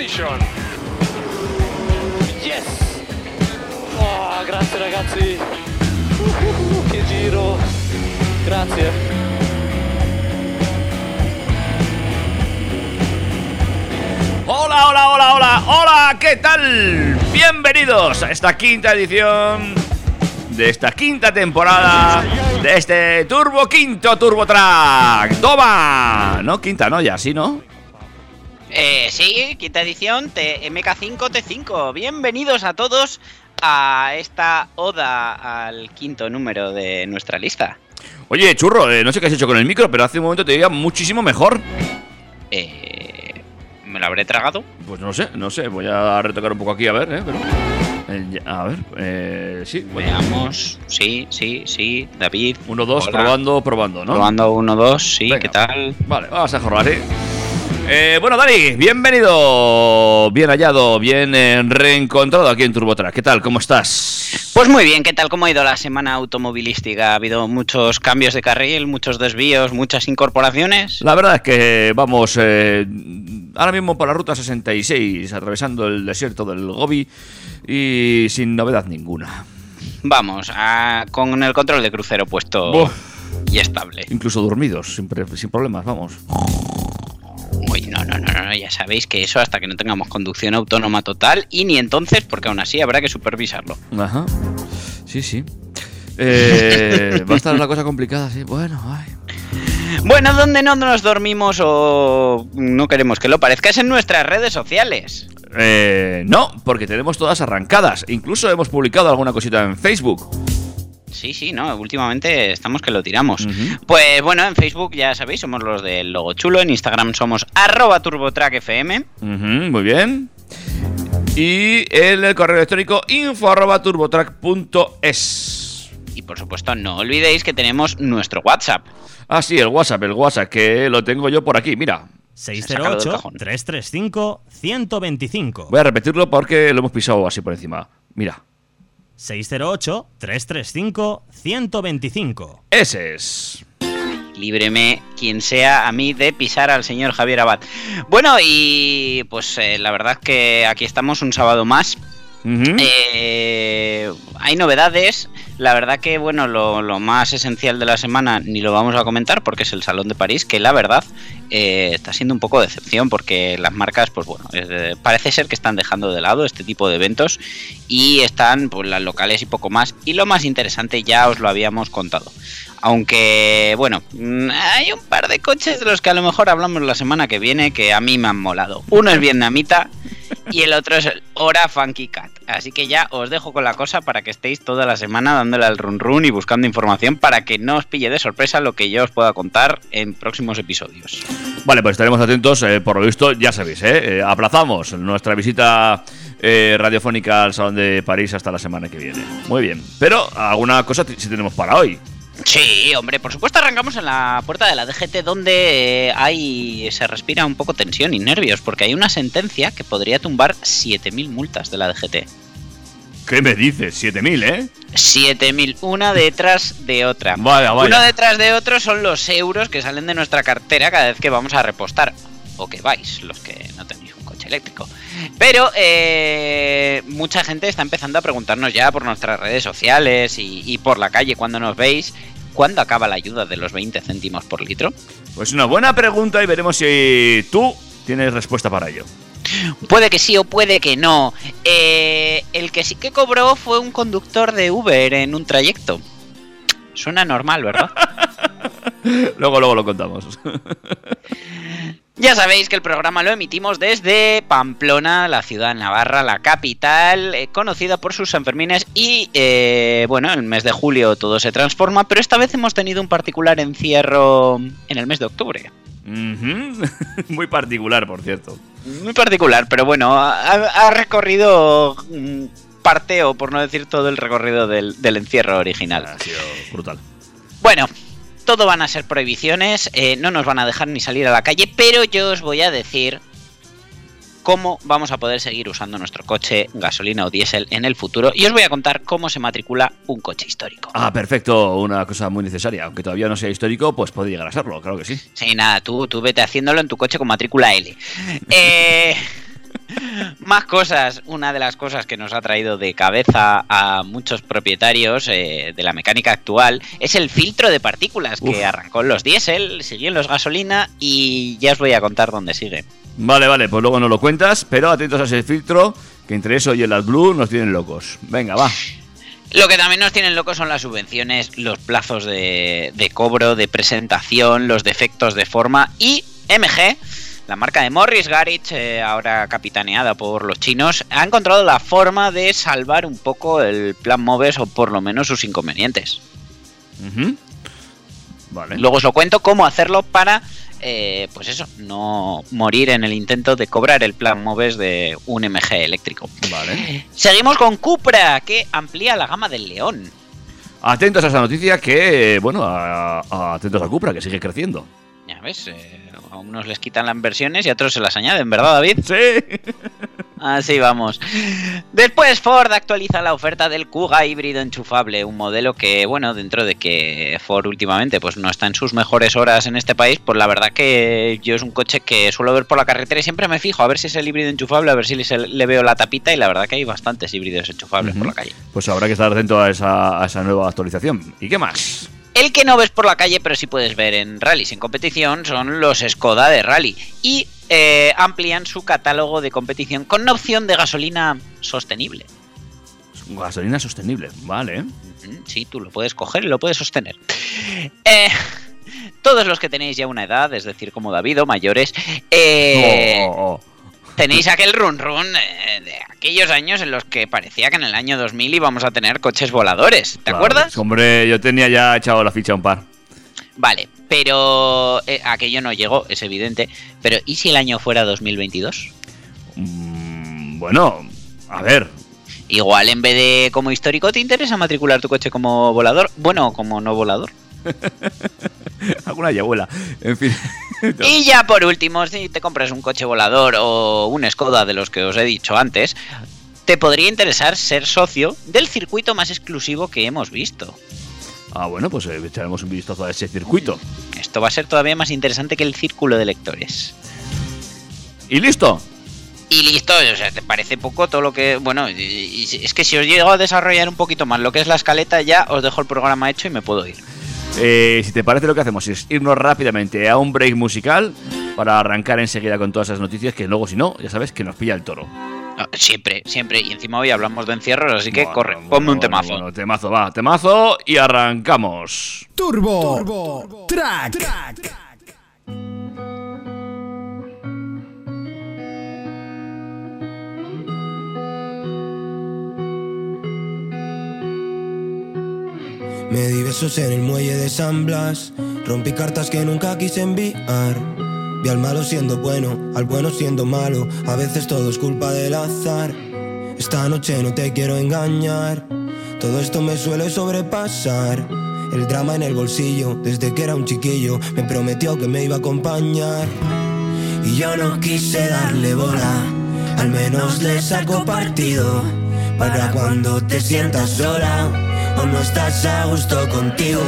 Yes! Oh, grazie ragazzi! Uh, giro! Grazie! Hola, hola, hola, hola, hola, ¿qué tal? Bienvenidos a esta quinta edición de esta quinta temporada de este Turbo Quinto Turbo Track. ¡Toma! No, quinta, no, ya, sí, ¿no? Eh, sí, quinta edición, T- MK5T5. Bienvenidos a todos a esta oda al quinto número de nuestra lista. Oye, churro, eh, no sé qué has hecho con el micro, pero hace un momento te veía muchísimo mejor. Eh, ¿Me lo habré tragado? Pues no sé, no sé, voy a retocar un poco aquí, a ver, ¿eh? Pero, eh, a ver, eh, sí, bueno. Veamos. Sí, sí, sí. David. Uno, dos, Hola. probando, probando, ¿no? Probando uno, dos, sí, Venga. ¿qué tal? Vale, vamos a jorrar, ¿eh? Eh, bueno, Dani, bienvenido, bien hallado, bien eh, reencontrado aquí en TurboTrack. ¿Qué tal? ¿Cómo estás? Pues muy bien, ¿qué tal? ¿Cómo ha ido la semana automovilística? ¿Ha habido muchos cambios de carril, muchos desvíos, muchas incorporaciones? La verdad es que vamos eh, ahora mismo por la ruta 66, atravesando el desierto del Gobi y sin novedad ninguna. Vamos, a- con el control de crucero puesto y estable. Incluso dormidos, sin problemas, vamos. Uy, no, no, no, no, ya sabéis que eso hasta que no tengamos conducción autónoma total y ni entonces, porque aún así habrá que supervisarlo. Ajá. Sí, sí. Eh, va a estar la cosa complicada, sí. Bueno, ay. Bueno, donde no nos dormimos o no queremos que lo parezca es en nuestras redes sociales. Eh, no, porque tenemos todas arrancadas. Incluso hemos publicado alguna cosita en Facebook. Sí, sí, no, últimamente estamos que lo tiramos. Pues bueno, en Facebook ya sabéis, somos los del logo chulo, en Instagram somos arroba turbotrackfm. Muy bien. Y el correo electrónico info arroba turbotrack.es. Y por supuesto, no olvidéis que tenemos nuestro WhatsApp. Ah, sí, el WhatsApp, el WhatsApp, que lo tengo yo por aquí, mira. Sacado del cajón. 608-335-125. Voy a repetirlo porque lo hemos pisado así por encima. Mira, 608-335-125. ese es. líbreme quien sea a mí de pisar al señor Javier Abad. Bueno, y pues eh, la verdad que aquí estamos un sábado más. Eh, hay novedades. La verdad que, bueno, lo, lo más esencial de la semana ni lo vamos a comentar porque es el Salón de París, que la verdad eh, está siendo un poco de decepción porque las marcas, pues bueno, parece ser que están dejando de lado este tipo de eventos y están pues las locales y poco más. Y lo más interesante ya os lo habíamos contado. Aunque, bueno, mm, hay un par de coches de los que a lo mejor hablamos la semana que viene que a mí me han molado. Uno es vietnamita y el otro es el Hora Funky Cat. Así que ya os dejo con la cosa para que estéis toda la semana dándole al run run y buscando información para que no os pille de sorpresa lo que yo os pueda contar en próximos episodios. Vale, pues estaremos atentos. eh, por lo visto, ya sabéis, ¿eh? Eh, aplazamos nuestra visita eh, radiofónica al Salón de París hasta la semana que viene. Muy bien. Pero alguna cosa sí tenemos para hoy. Sí, hombre, por supuesto arrancamos en la puerta de la DGT donde eh, hay se respira un poco tensión y nervios porque hay una sentencia que podría tumbar 7.000 multas de la DGT. ¿Qué me dices? 7000, ¿eh? 7.000, una detrás de otra. Vaya, vaya. Uno detrás de otro son los euros que salen de nuestra cartera cada vez que vamos a repostar. O que vais, los que no tenéis un coche eléctrico. Pero eh, mucha gente está empezando a preguntarnos ya por nuestras redes sociales y, y por la calle cuando nos veis. ¿Cuándo acaba la ayuda de los 20 céntimos por litro? Pues una buena pregunta y veremos si tú tienes respuesta para ello. Puede que sí o puede que no. Eh, el que sí que cobró fue un conductor de Uber en un trayecto. Suena normal, ¿verdad? luego, luego lo contamos. Ya sabéis que el programa lo emitimos desde Pamplona, la ciudad Navarra, la capital, eh, conocida por sus Sanfermines y, eh, bueno, el mes de julio todo se transforma, pero esta vez hemos tenido un particular encierro en el mes de octubre. Muy particular, por cierto. Muy particular, pero bueno, ha, ha recorrido mm, parte, o por no decir todo el recorrido del, del encierro original. Ha sido brutal. Bueno, todo van a ser prohibiciones, eh, no nos van a dejar ni salir a la calle, pero yo os voy a decir cómo vamos a poder seguir usando nuestro coche gasolina o diésel en el futuro y os voy a contar cómo se matricula un coche histórico. Ah, perfecto, una cosa muy necesaria. Aunque todavía no sea histórico, pues puede llegar a serlo, claro que sí. Sí, nada, tú, tú vete haciéndolo en tu coche con matrícula L. Eh, más cosas. Una de las cosas que nos ha traído de cabeza a muchos propietarios eh, de la mecánica actual es el filtro de partículas que arrancó en los diésel, siguió en los gasolina y ya os voy a contar dónde sigue. Vale, vale, pues luego nos lo cuentas, pero atentos a ese filtro, que entre eso y el AdBlue nos tienen locos. Venga, va. Lo que también nos tienen locos son las subvenciones, los plazos de, de cobro, de presentación, los defectos de forma y MG, la marca de Morris Garage, eh, ahora capitaneada por los chinos, ha encontrado la forma de salvar un poco el plan Moves o por lo menos sus inconvenientes. Vale. Luego os lo cuento cómo hacerlo para, eh, pues eso, no morir en el intento de cobrar el plan Moves de un MG eléctrico. Vale. Seguimos con Cupra, que amplía la gama del León. Atentos a esa noticia que, bueno, a- a- atentos a Cupra, que sigue creciendo. Ya ves, eh, unos les quitan las inversiones y a otros se las añaden, ¿verdad, David? Sí. Así vamos. Después Ford actualiza la oferta del Kuga híbrido enchufable, un modelo que, bueno, dentro de que Ford últimamente pues no está en sus mejores horas en este país, pues la verdad que yo es un coche que suelo ver por la carretera y siempre me fijo a ver si es el híbrido enchufable, a ver si le veo la tapita y la verdad que hay bastantes híbridos enchufables por la calle. Pues habrá que estar atento a esa, a esa nueva actualización. ¿Y qué más? El que no ves por la calle, pero sí puedes ver en rallies en competición, son los Skoda de rally. Y eh, amplían su catálogo de competición con una opción de gasolina sostenible. Gasolina sostenible, vale. Sí, tú lo puedes coger y lo puedes sostener. Eh, todos los que tenéis ya una edad, es decir, como David o mayores, eh, Oh, oh, oh. Tenéis aquel run run eh, de aquellos años en los que parecía que en el año 2000 íbamos a tener coches voladores. ¿Te Claro, acuerdas? Hombre, yo tenía ya echado la ficha a un par. Vale, pero eh, aquello no llegó, es evidente. Pero ¿y si el año fuera 2022? Mm, bueno, a ver. Igual en vez de como histórico te interesa matricular tu coche como volador, bueno, como no volador. Alguna yabuela. En fin. Y ya por último, si te compras un coche volador o un Skoda de los que os he dicho antes, te podría interesar ser socio del circuito más exclusivo que hemos visto. Ah, bueno, pues eh, echaremos un vistazo a ese circuito. Esto va a ser todavía más interesante que el círculo de lectores. ¿Y listo? Y listo, o sea, ¿te parece poco todo lo que... Bueno, es que si os llego a desarrollar un poquito más lo que es la escaleta, ya os dejo el programa hecho y me puedo ir. Eh, si te parece lo que hacemos es irnos rápidamente a un break musical para arrancar enseguida con todas esas noticias que luego si no, ya sabes que nos pilla el toro. Ah, Siempre, siempre. Y encima hoy hablamos de encierros, así que Bueno, corre, bueno, ponme un temazo. bueno, temazo, va, temazo y arrancamos. Turbo, Track. Me di besos en el muelle de San Blas, rompí cartas que nunca quise enviar. Vi al malo siendo bueno, al bueno siendo malo, a veces todo es culpa del azar. Esta noche no te quiero engañar, todo esto me suele sobrepasar. El drama en el bolsillo, desde que era un chiquillo, me prometió que me iba a acompañar. Y yo no quise darle bola, al menos le saco partido. Para cuando te sientas sola o no estás a gusto contigo.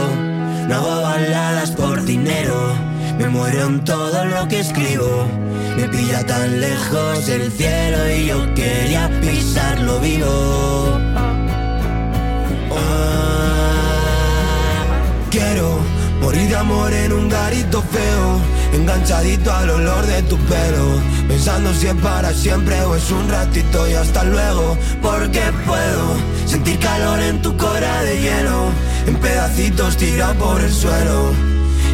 No hago baladas por dinero, me muero en todo lo que escribo. Me pilla tan lejos el cielo y yo quería pisarlo vivo. Ah, Quiero morir de amor en un garito feo. Enganchadito al olor de tu pelo, pensando si es para siempre o es un ratito y hasta luego, porque puedo sentir calor en tu cora de hielo, en pedacitos tirado por el suelo,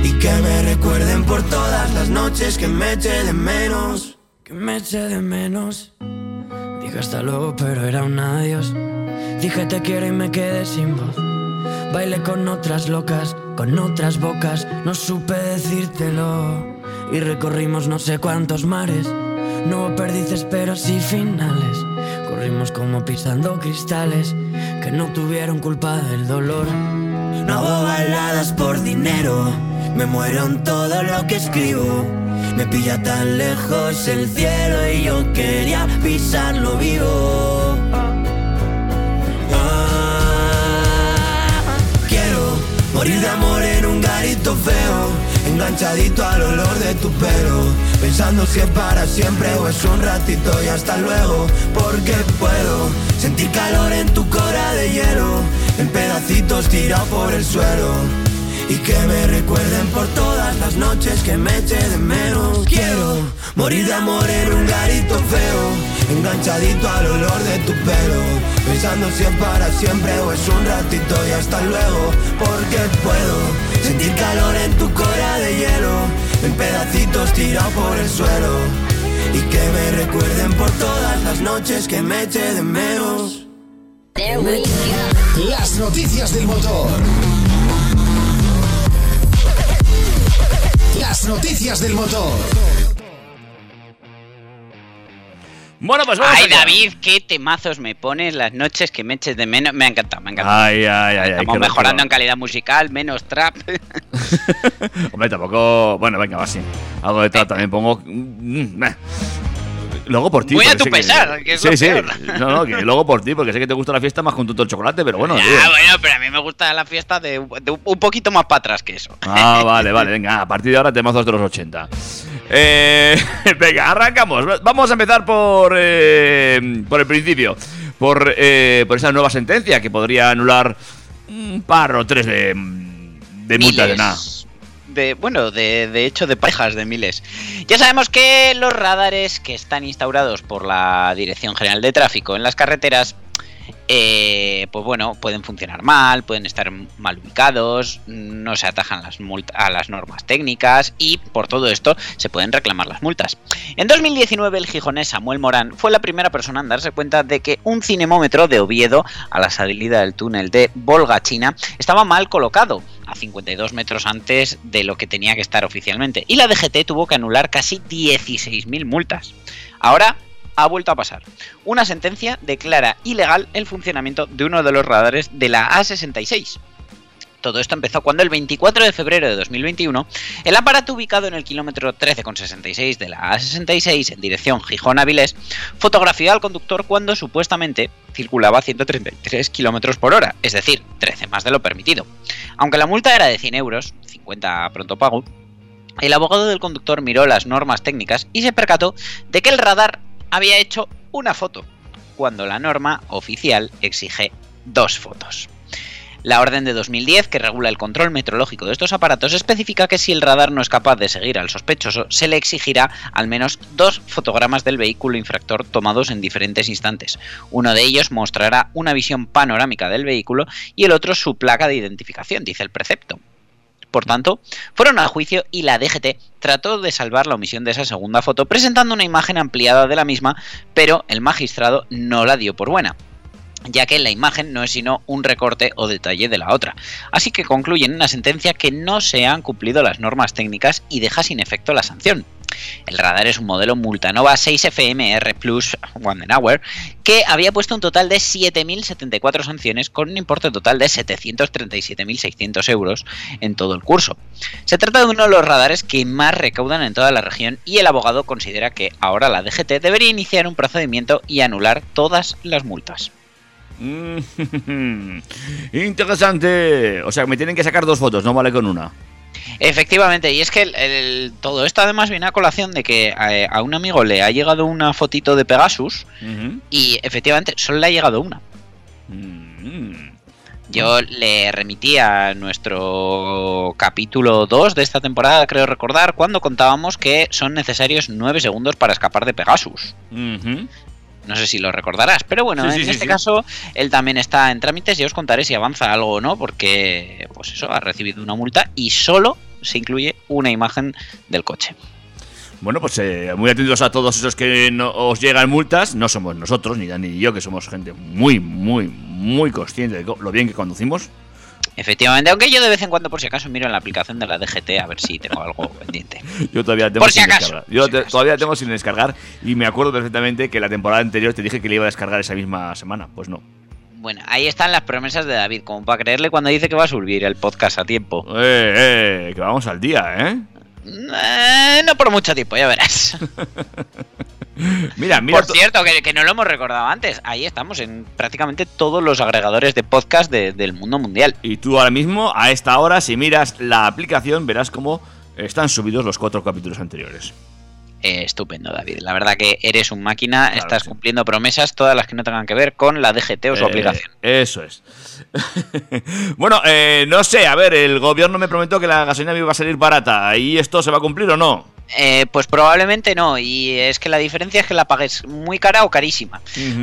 y que me recuerden por todas las noches que me eché de menos, que me eché de menos. Dije hasta luego, pero era un adiós. Dije te quiero y me quedé sin voz. Bailé con otras locas, con otras bocas, no supe decírtelo. Y recorrimos no sé cuántos mares. No hubo perdices, pero sí finales. Corrimos como pisando cristales que no tuvieron culpa del dolor. No hago baladas por dinero, me muero en todo lo que escribo. Me pilla tan lejos el cielo y yo quería pisarlo vivo. Morir de amor en un garito feo, enganchadito al olor de tu pelo, pensando si es para siempre o es un ratito y hasta luego, porque puedo sentir calor en tu cora de hielo, en pedacitos tirado por el suelo. Y que me recuerden por todas las noches que me eché de menos Quiero morir de amor en un garito feo Enganchadito al olor de tu pelo. Pensando si es para siempre o es un ratito y hasta luego. Porque puedo sentir calor en tu cora de hielo. En pedacitos tirado por el suelo. Y que me recuerden por todas las noches que me eché de menos. Las noticias del motor. Las noticias del motor. Bueno, pues vamos Ay, allá. David, qué temazos me pones las noches que me eches de menos. Me ha encantado, me ha encantado. Ay, ay, ay. Estamos mejorando en calidad musical, menos trap. Hombre, tampoco. Bueno, venga, va así. Algo de tal también pongo. Mm, eh. Luego por ti. Muy a tu pesar, que es sí, lo sí. peor. No, no, que luego por ti, porque sé que te gusta la fiesta más con todo el chocolate, pero bueno. Ya, tío. bueno, pero a mí me gusta la fiesta de, de un poquito más para atrás que eso. Ah, vale, vale, venga, a partir de ahora temazos de los 80. Eh, venga, arrancamos. Vamos a empezar por, eh, por el principio. Por, eh, por esa nueva sentencia que podría anular un par o tres de, de multas de nada. de- bueno, de, de hecho de parejas de miles. Ya sabemos que los radares que están instaurados por la Dirección General de Tráfico en las carreteras, eh, pues bueno, pueden funcionar mal, pueden estar mal ubicados, no se atajan las a las normas técnicas y por todo esto se pueden reclamar las multas. En 2019 el gijonés Samuel Morán fue la primera persona en darse cuenta de que un cinemómetro de Oviedo a la salida del túnel de Volga China estaba mal colocado a 52 metros antes de lo que tenía que estar oficialmente y la DGT tuvo que anular casi 16.000 multas. Ahora ha vuelto a pasar. Una sentencia declara ilegal el funcionamiento de uno de los radares de la A66. Todo esto empezó cuando el 24 de febrero de 2021 el aparato ubicado en el kilómetro 13,66 de la A66 en dirección Gijón-Avilés fotografió al conductor cuando supuestamente circulaba a 133 kilómetros por hora, es decir, 13 más de lo permitido. Aunque la multa era de 100 euros, 50 a pronto pago, el abogado del conductor miró las normas técnicas y se percató de que el radar había hecho una foto, cuando la norma oficial exige dos fotos. La orden de 2010, que regula el control meteorológico de estos aparatos, especifica que si el radar no es capaz de seguir al sospechoso, se le exigirá al menos dos fotogramas del vehículo infractor tomados en diferentes instantes. Uno de ellos mostrará una visión panorámica del vehículo y el otro su placa de identificación, dice el precepto. Por tanto, fueron a juicio y la DGT trató de salvar la omisión de esa segunda foto presentando una imagen ampliada de la misma, pero el magistrado no la dio por buena ya que la imagen no es sino un recorte o detalle de la otra. Así que concluyen en una sentencia que no se han cumplido las normas técnicas y deja sin efecto la sanción. El radar es un modelo Multanova 6FMR Plus Hour que había puesto un total de 7.074 sanciones con un importe total de 737.600 euros en todo el curso. Se trata de uno de los radares que más recaudan en toda la región y el abogado considera que ahora la DGT debería iniciar un procedimiento y anular todas las multas. Mm, Interesante. O sea, me tienen que sacar dos fotos, no vale con una. Efectivamente, y es que el- el- todo esto además viene a colación de que eh, a, un amigo le ha llegado una fotito de Pegasus y efectivamente solo le ha llegado una. Mm. Yo le remití a nuestro capítulo 2 de esta temporada, creo recordar, cuando contábamos que son necesarios 9 segundos para escapar de Pegasus. No sé si lo recordarás, pero bueno, Sí, en sí, este sí. caso él también está en trámites y os contaré si avanza algo o no, porque pues eso, ha recibido una multa y solo se incluye una imagen del coche. Bueno, pues eh, muy atentos a todos esos que no, os llegan multas. No somos nosotros, ni Dani ni yo, que somos gente muy, muy, muy consciente de lo bien que conducimos. Efectivamente, aunque yo de vez en cuando por si acaso miro en la aplicación de la DGT a ver si tengo algo pendiente. Yo todavía tengo Por si sin acaso, descargar. por Yo si te- acaso. todavía tengo sin descargar y me acuerdo perfectamente que la temporada anterior te dije que le iba a descargar esa misma semana. Pues no. Bueno, ahí están las promesas de David, como para creerle cuando dice que va a subir el podcast a tiempo. Eh, eh, que vamos al día, ¿eh? Eh, no por mucho tiempo, ya verás. Mira, mira. Por to- cierto, que, que no lo hemos recordado antes, ahí estamos en prácticamente todos los agregadores de podcast de- del mundo mundial. Y tú ahora mismo, a esta hora, si miras la aplicación, verás cómo están subidos los cuatro capítulos anteriores. Eh, estupendo, David. La verdad que eres un máquina, Claro estás sí. cumpliendo promesas, todas las que no tengan que ver con la DGT o su Eh, aplicación. Eso es. bueno, eh, no sé, a ver, el gobierno me prometió que la gasolina me iba a salir barata. ¿Y esto se va a cumplir o no? Eh, pues probablemente no, y es que la diferencia es que la pagues muy cara o carísima.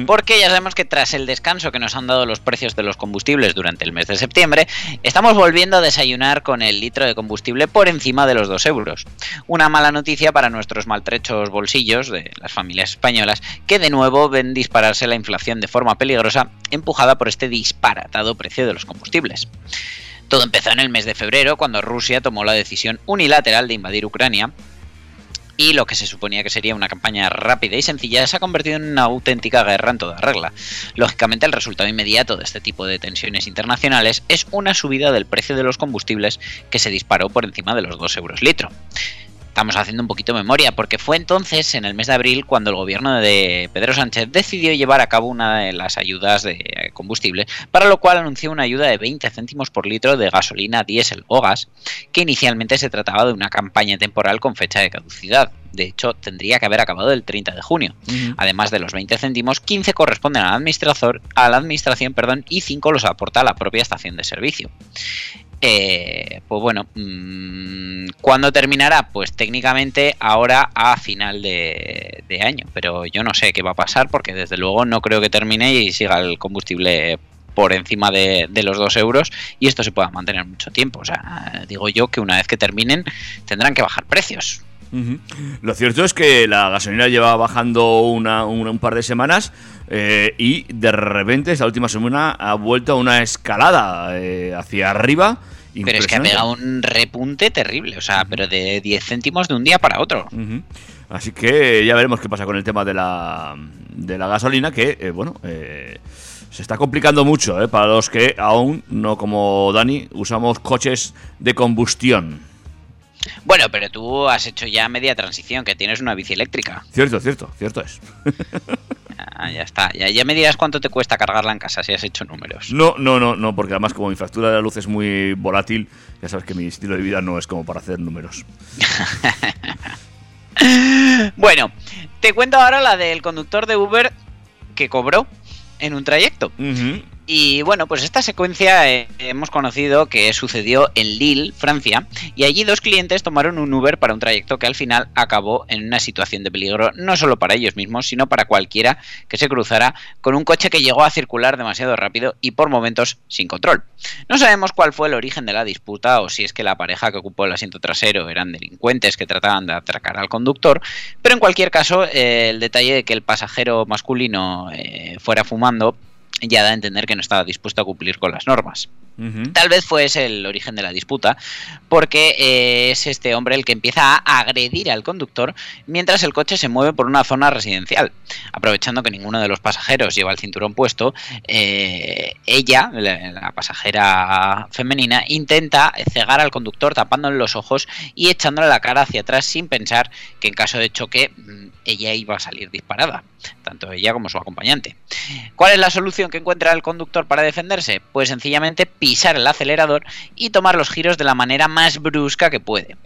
Porque ya sabemos que tras el descanso que nos han dado los precios de los combustibles durante el mes de septiembre, estamos volviendo a desayunar con el litro de combustible por encima de los 2 euros. Una mala noticia para nuestros maltrechos bolsillos de las familias españolas, que de nuevo ven dispararse la inflación de forma peligrosa, empujada por este disparatado precio de los combustibles. Todo empezó en el mes de febrero, cuando Rusia tomó la decisión unilateral de invadir Ucrania, y lo que se suponía que sería una campaña rápida y sencilla se ha convertido en una auténtica guerra en toda regla. Lógicamente el resultado inmediato de este tipo de tensiones internacionales es una subida del precio de los combustibles que se disparó por encima de los 2 euros litro. Estamos haciendo un poquito de memoria, porque fue entonces, en el mes de abril, cuando el gobierno de Pedro Sánchez decidió llevar a cabo una de las ayudas de combustible, para lo cual anunció una ayuda de 20 céntimos por litro de gasolina, diésel o gas, que inicialmente se trataba de una campaña temporal con fecha de caducidad. De hecho, tendría que haber acabado el 30 de junio. Además de los 20 céntimos, 15 corresponden a la administración, a la administración perdón, y 5 los aporta la propia estación de servicio. Eh, pues bueno, mm, ¿cuándo terminará? Pues técnicamente ahora a final de, año, pero yo no sé qué va a pasar porque desde luego no creo que termine y siga el combustible por encima de, de los 2 euros y esto se pueda mantener mucho tiempo. O sea, digo yo que una vez que terminen tendrán que bajar precios. Lo cierto es que la gasolina lleva bajando una, una- un par de semanas eh, y de repente esta última semana ha vuelto a una escalada eh, hacia arriba. Pero es que ha pegado un repunte terrible, o sea, pero de 10 céntimos de un día para otro. Así que ya veremos qué pasa con el tema de la, de la gasolina, que, eh, bueno, eh, se está complicando mucho eh, para los que aún, no como Dani, usamos coches de combustión. Bueno, pero tú has hecho ya media transición, que tienes una bici eléctrica. Cierto, cierto, cierto es. Ah, ya está. Ya, ya me dirás cuánto te cuesta cargarla en casa si has hecho números. No, no, no, no, porque además como mi factura de la luz es muy volátil, ya sabes que mi estilo de vida no es como para hacer números. Bueno, te cuento ahora la del conductor de Uber que cobró en un trayecto. Y bueno, pues esta secuencia eh, hemos conocido que sucedió en Lille, Francia, y allí dos clientes tomaron un Uber para un trayecto que al final acabó en una situación de peligro no solo para ellos mismos, sino para cualquiera que se cruzara con un coche que llegó a circular demasiado rápido y por momentos sin control. No sabemos cuál fue el origen de la disputa o si es que la pareja que ocupó el asiento trasero eran delincuentes que trataban de atracar al conductor, pero en cualquier caso eh, el detalle de que el pasajero masculino eh, fuera fumando ya da a entender que no estaba dispuesto a cumplir con las normas. Tal vez fue ese el origen de la disputa, porque eh, es este hombre el que empieza a agredir al conductor mientras el coche se mueve por una zona residencial. Aprovechando que ninguno de los pasajeros lleva el cinturón puesto, eh, ella, la, la pasajera femenina, intenta cegar al conductor tapándole los ojos y echándole la cara hacia atrás sin pensar que en caso de choque mm, ella iba a salir disparada, tanto ella como su acompañante. ¿Cuál es la solución que encuentra el conductor para defenderse? Pues sencillamente pisar el acelerador y tomar los giros de la manera más brusca que puede.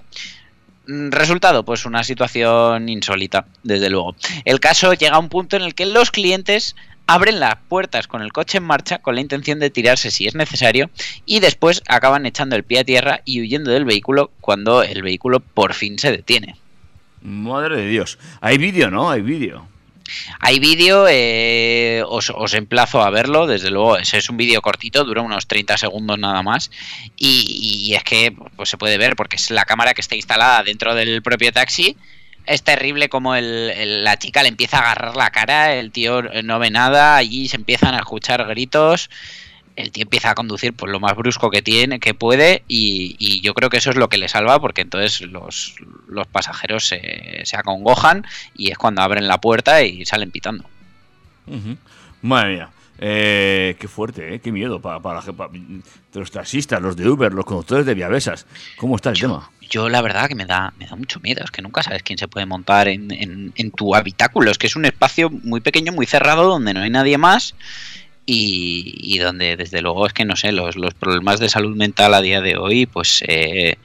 Mm, Resultado, pues una situación insólita, desde luego. El caso llega a un punto en el que los clientes abren las puertas con el coche en marcha con la intención de tirarse si es necesario y después acaban echando el pie a tierra y huyendo del vehículo cuando el vehículo por fin se detiene. Madre de Dios. Hay vídeo, ¿no? Hay vídeo. Hay vídeo, eh, os, os emplazo a verlo, desde luego, es, es un vídeo cortito, dura unos 30 segundos nada más, y, y es que pues, se puede ver porque es la cámara que está instalada dentro del propio taxi. Es terrible como el- el- la chica le empieza a agarrar la cara, el tío no ve nada, allí se empiezan a escuchar gritos, el tío empieza a conducir pues lo más brusco que tiene, que puede, y, y yo creo que eso es lo que le salva, porque entonces los, los pasajeros se, se acongojan y es cuando abren la puerta y salen pitando. Madre mía. Eh, qué fuerte, ¿eh? Qué miedo para, para, la ge- pa- los taxistas, los de Uber, los conductores de Viavesas. ¿Cómo está el tema? Yo la verdad que me da, me da mucho miedo, es que nunca sabes quién se puede montar en, en- en tu habitáculo, es que es un espacio muy pequeño, muy cerrado, donde no hay nadie más y, y donde desde luego es que no sé, los, los problemas de salud mental a día de hoy, pues eh,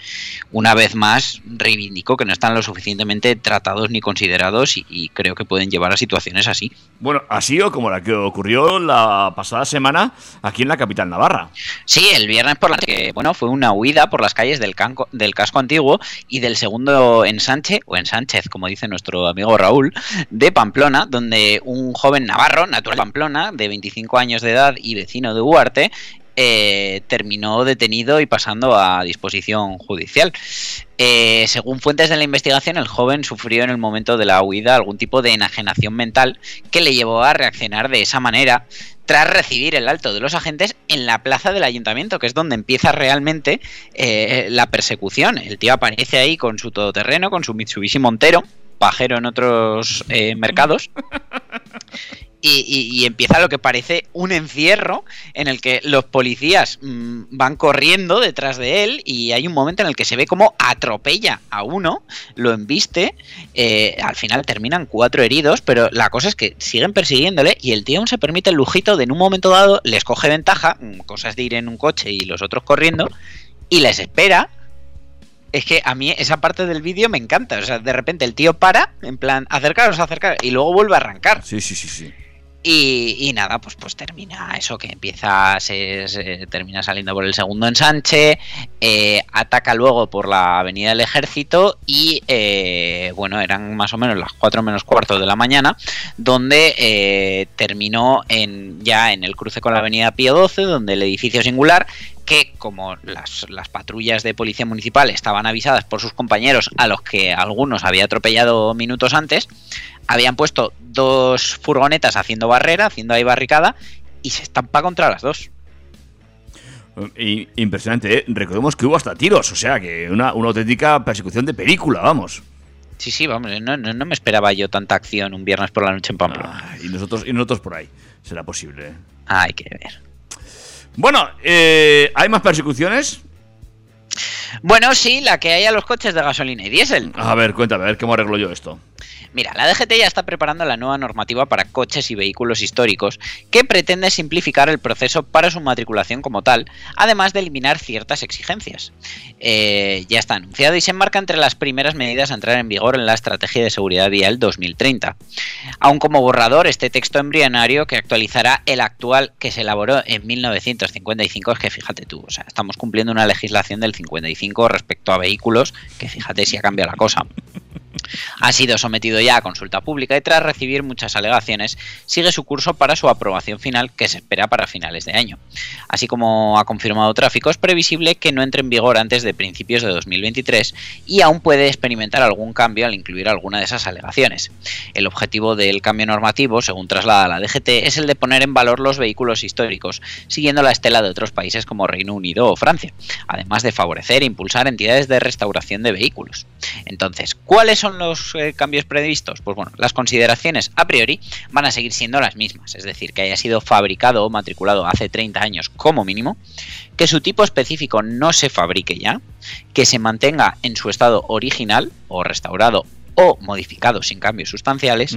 una vez más reivindico que no están lo suficientemente tratados ni considerados y, y creo que pueden llevar a situaciones así. Bueno, así o como la que ocurrió la pasada semana aquí en la capital Navarra. Sí, el viernes por la que bueno, fue una huida por las calles del, canco- del casco antiguo y del segundo ensanche, o en Sánchez, como dice nuestro amigo Raúl, de Pamplona, donde un joven navarro, natural de Pamplona, de 25 de edad y vecino de Huarte, eh, terminó detenido y pasando a disposición judicial. Eh, según fuentes de la investigación, el joven sufrió en el momento de la huida algún tipo de enajenación mental que le llevó a reaccionar de esa manera tras recibir el alto de los agentes en la plaza del ayuntamiento, que es donde empieza realmente eh, la persecución. El tío aparece ahí con su todoterreno, con su Mitsubishi Montero, pajero en otros mercados. Y, y- empieza lo que parece un encierro en el que los policías mm, van corriendo detrás de él y hay un momento en el que se ve como atropella a uno, lo embiste, eh, al final terminan cuatro heridos, pero la cosa es que siguen persiguiéndole y el tío aún se permite el lujito de en un momento dado les coge ventaja, mm, cosas de ir en un coche y los otros corriendo, y les espera. Es que a mí esa parte del vídeo me encanta. O sea, de repente el tío para, en plan, acercaros, acercaros, y luego vuelve a arrancar. Sí, sí, sí, sí. Y, nada, pues, pues termina eso que empieza, se, se termina saliendo por el segundo ensanche, eh, ataca luego por la avenida del ejército y eh, bueno, eran más o menos las 4 menos cuarto de la mañana, donde eh, terminó en, ya en el cruce con la avenida Pío 12, donde el edificio singular que como las, las patrullas de policía municipal estaban avisadas por sus compañeros a los que algunos había atropellado minutos antes, habían puesto dos furgonetas haciendo barrera, haciendo ahí barricada, y se estampa contra las dos. Impresionante, ¿eh? Recordemos que hubo hasta tiros, o sea que una, una auténtica persecución de película, vamos. Sí, sí, vamos, no, no, no me esperaba yo tanta acción un viernes por la noche en Pamplona. Ah, y nosotros y nosotros por ahí. Será posible. ¿eh? Hay que ver. Bueno, eh, ¿hay más persecuciones? Bueno, sí, la que hay a los coches de gasolina y diésel. A ver, cuéntame, a ver cómo arreglo yo esto. Mira, la DGT ya está preparando la nueva normativa para coches y vehículos históricos que pretende simplificar el proceso para su matriculación como tal, además de eliminar ciertas exigencias. Eh, ya está anunciado y se enmarca entre las primeras medidas a entrar en vigor en la Estrategia de Seguridad Vial 2030. Aún como borrador, este texto embrionario que actualizará el actual que se elaboró en 1955, es que fíjate tú, o sea, estamos cumpliendo una legislación del 55 respecto a vehículos, que fíjate si ha cambiado la cosa ha sido sometido ya a consulta pública y tras recibir muchas alegaciones sigue su curso para su aprobación final que se espera para finales de año. Así como ha confirmado tráfico, es previsible que no entre en vigor antes de principios de 2023 y aún puede experimentar algún cambio al incluir alguna de esas alegaciones. El objetivo del cambio normativo, según traslada la DGT, es el de poner en valor los vehículos históricos, siguiendo la estela de otros países como Reino Unido o Francia, además de favorecer e impulsar entidades de restauración de vehículos. Entonces, ¿cuáles son los eh, cambios previstos? Pues bueno, las consideraciones a priori van a seguir siendo las mismas, es decir, que haya sido fabricado o matriculado hace 30 años como mínimo, que su tipo específico no se fabrique ya, que se mantenga en su estado original o restaurado o modificado sin cambios sustanciales,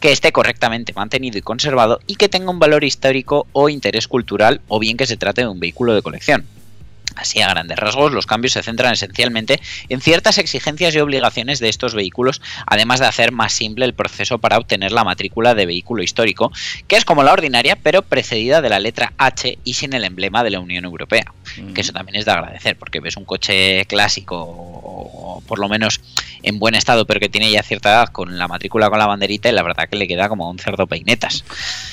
que esté correctamente mantenido y conservado y que tenga un valor histórico o interés cultural o bien que se trate de un vehículo de colección. Así, a grandes rasgos, los cambios se centran esencialmente en ciertas exigencias y obligaciones de estos vehículos, además de hacer más simple el proceso para obtener la matrícula de vehículo histórico, que es como la ordinaria, pero precedida de la letra H y sin el emblema de la Unión Europea. Que eso también es de agradecer, porque ves un coche clásico, o, o por lo menos en buen estado, pero que tiene ya cierta edad, con la matrícula con la banderita, y la verdad que le queda como un cerdo peinetas.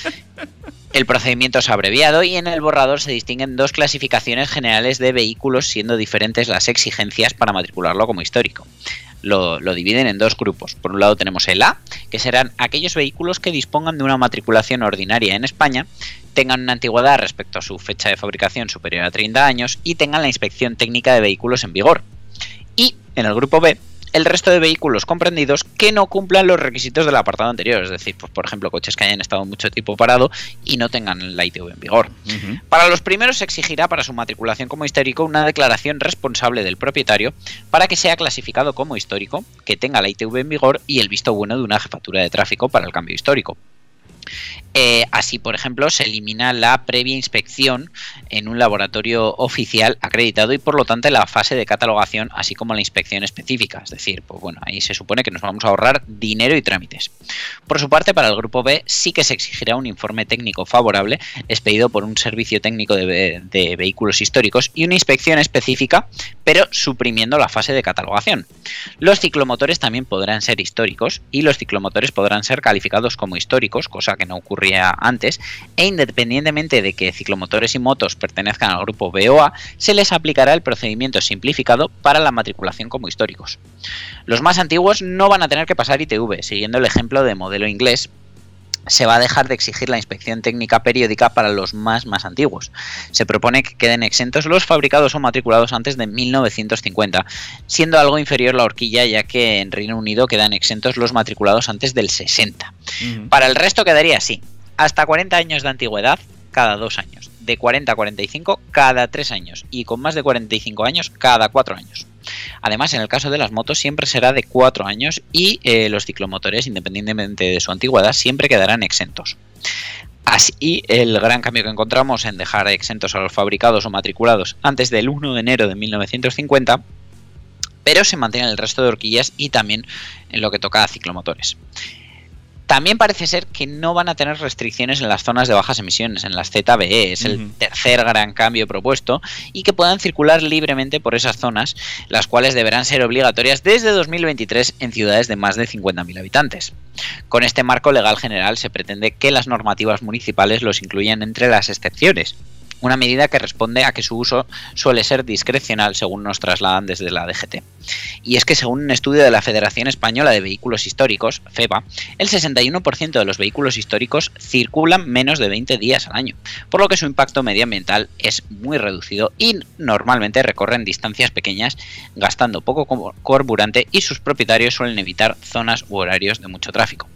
El procedimiento es abreviado y en el borrador se distinguen dos clasificaciones generales de vehículos, siendo diferentes las exigencias para matricularlo como histórico. Lo, dividen en dos grupos. Por un lado tenemos el A, que serán aquellos vehículos que dispongan de una matriculación ordinaria en España, tengan una antigüedad respecto a su fecha de fabricación superior a 30 años y tengan la inspección técnica de vehículos en vigor. Y en el grupo B el resto de vehículos comprendidos que no cumplan los requisitos del apartado anterior, es decir, pues por ejemplo, coches que hayan estado mucho tiempo parado y no tengan la ITV en vigor. Uh -huh. Para los primeros se exigirá para su matriculación como histórico una declaración responsable del propietario para que sea clasificado como histórico, que tenga la ITV en vigor y el visto bueno de una jefatura de tráfico para el cambio histórico. Eh, así, por ejemplo, se elimina la previa inspección en un laboratorio oficial acreditado y, por lo tanto, la fase de catalogación, así como la inspección específica. Es decir, pues bueno, ahí se supone que nos vamos a ahorrar dinero y trámites. Por su parte, para el grupo B sí que se exigirá un informe técnico favorable expedido por un servicio técnico de, de vehículos históricos y una inspección específica, pero suprimiendo la fase de catalogación. Los ciclomotores también podrán ser históricos y los ciclomotores podrán ser calificados como históricos, cosa que no ocurría antes, e independientemente de que ciclomotores y motos pertenezcan al grupo B o A, se les aplicará el procedimiento simplificado para la matriculación como históricos. Los más antiguos no van a tener que pasar ITV, siguiendo el ejemplo de modelo inglés, se va a dejar de exigir la inspección técnica periódica para los más más antiguos. Se propone que queden exentos los fabricados o matriculados antes de 1950, siendo algo inferior la horquilla ya que en Reino Unido quedan exentos los matriculados antes del 60. Uh -huh. Para el resto quedaría así, hasta 40 años de antigüedad cada dos años, de 40 a 45 cada tres años y con más de 45 años cada cuatro años. Además, en el caso de las motos siempre será de 4 años y eh, los ciclomotores, independientemente de su antigüedad, siempre quedarán exentos. Así, el gran cambio que encontramos en dejar exentos a los fabricados o matriculados antes del 1 de enero de 1950, pero se mantiene el resto de horquillas y también en lo que toca a ciclomotores. También parece ser que no van a tener restricciones en las zonas de bajas emisiones, en las ZBE, es el uh -huh. tercer gran cambio propuesto, y que puedan circular libremente por esas zonas, las cuales deberán ser obligatorias desde 2023 en ciudades de más de 50.000 habitantes. Con este marco legal general se pretende que las normativas municipales los incluyan entre las excepciones, una medida que responde a que su uso suele ser discrecional según nos trasladan desde la DGT. Y es que según un estudio de la Federación Española de Vehículos Históricos, FEBA, el 61% de los vehículos históricos circulan menos de 20 días al año, por lo que su impacto medioambiental es muy reducido y normalmente recorren distancias pequeñas gastando poco carburante y sus propietarios suelen evitar zonas u horarios de mucho tráfico.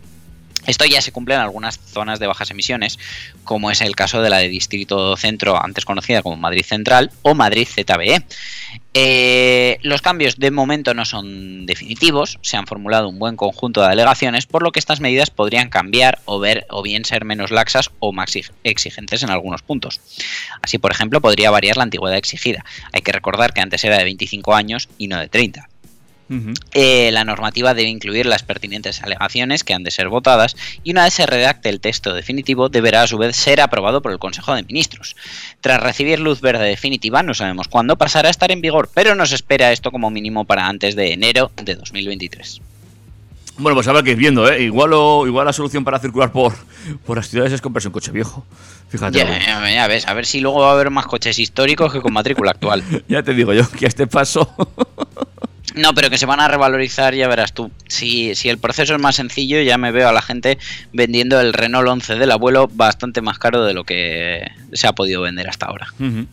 Esto ya se cumple en algunas zonas de bajas emisiones, como es el caso de la de Distrito Centro, antes conocida como Madrid Central, o Madrid ZBE. Eh, los cambios de momento no son definitivos, se han formulado un buen conjunto de alegaciones, por lo que estas medidas podrían cambiar o, ver, o bien ser menos laxas o más exigentes en algunos puntos. Así, por ejemplo, podría variar la antigüedad exigida. Hay que recordar que antes era de 25 años y no de 30. Uh -huh. eh, la normativa debe incluir las pertinentes alegaciones que han de ser votadas y una vez se redacte el texto definitivo deberá a su vez ser aprobado por el Consejo de Ministros. Tras recibir luz verde definitiva no sabemos cuándo pasará a estar en vigor, pero nos espera esto como mínimo para antes de enero de 2023. Bueno, pues habrá que ir viendo, ¿eh? Igual, o, igual la solución para circular por, por las ciudades es comprarse un coche viejo. Fíjate. Ya, ya, ya, ves, a ver si luego va a haber más coches históricos que con matrícula actual. ya te digo yo que a este paso. No, pero que se van a revalorizar, ya verás tú. Si, si el proceso es más sencillo, ya me veo a la gente vendiendo el Renault 11 del abuelo bastante más caro de lo que se ha podido vender hasta ahora. Uh -huh.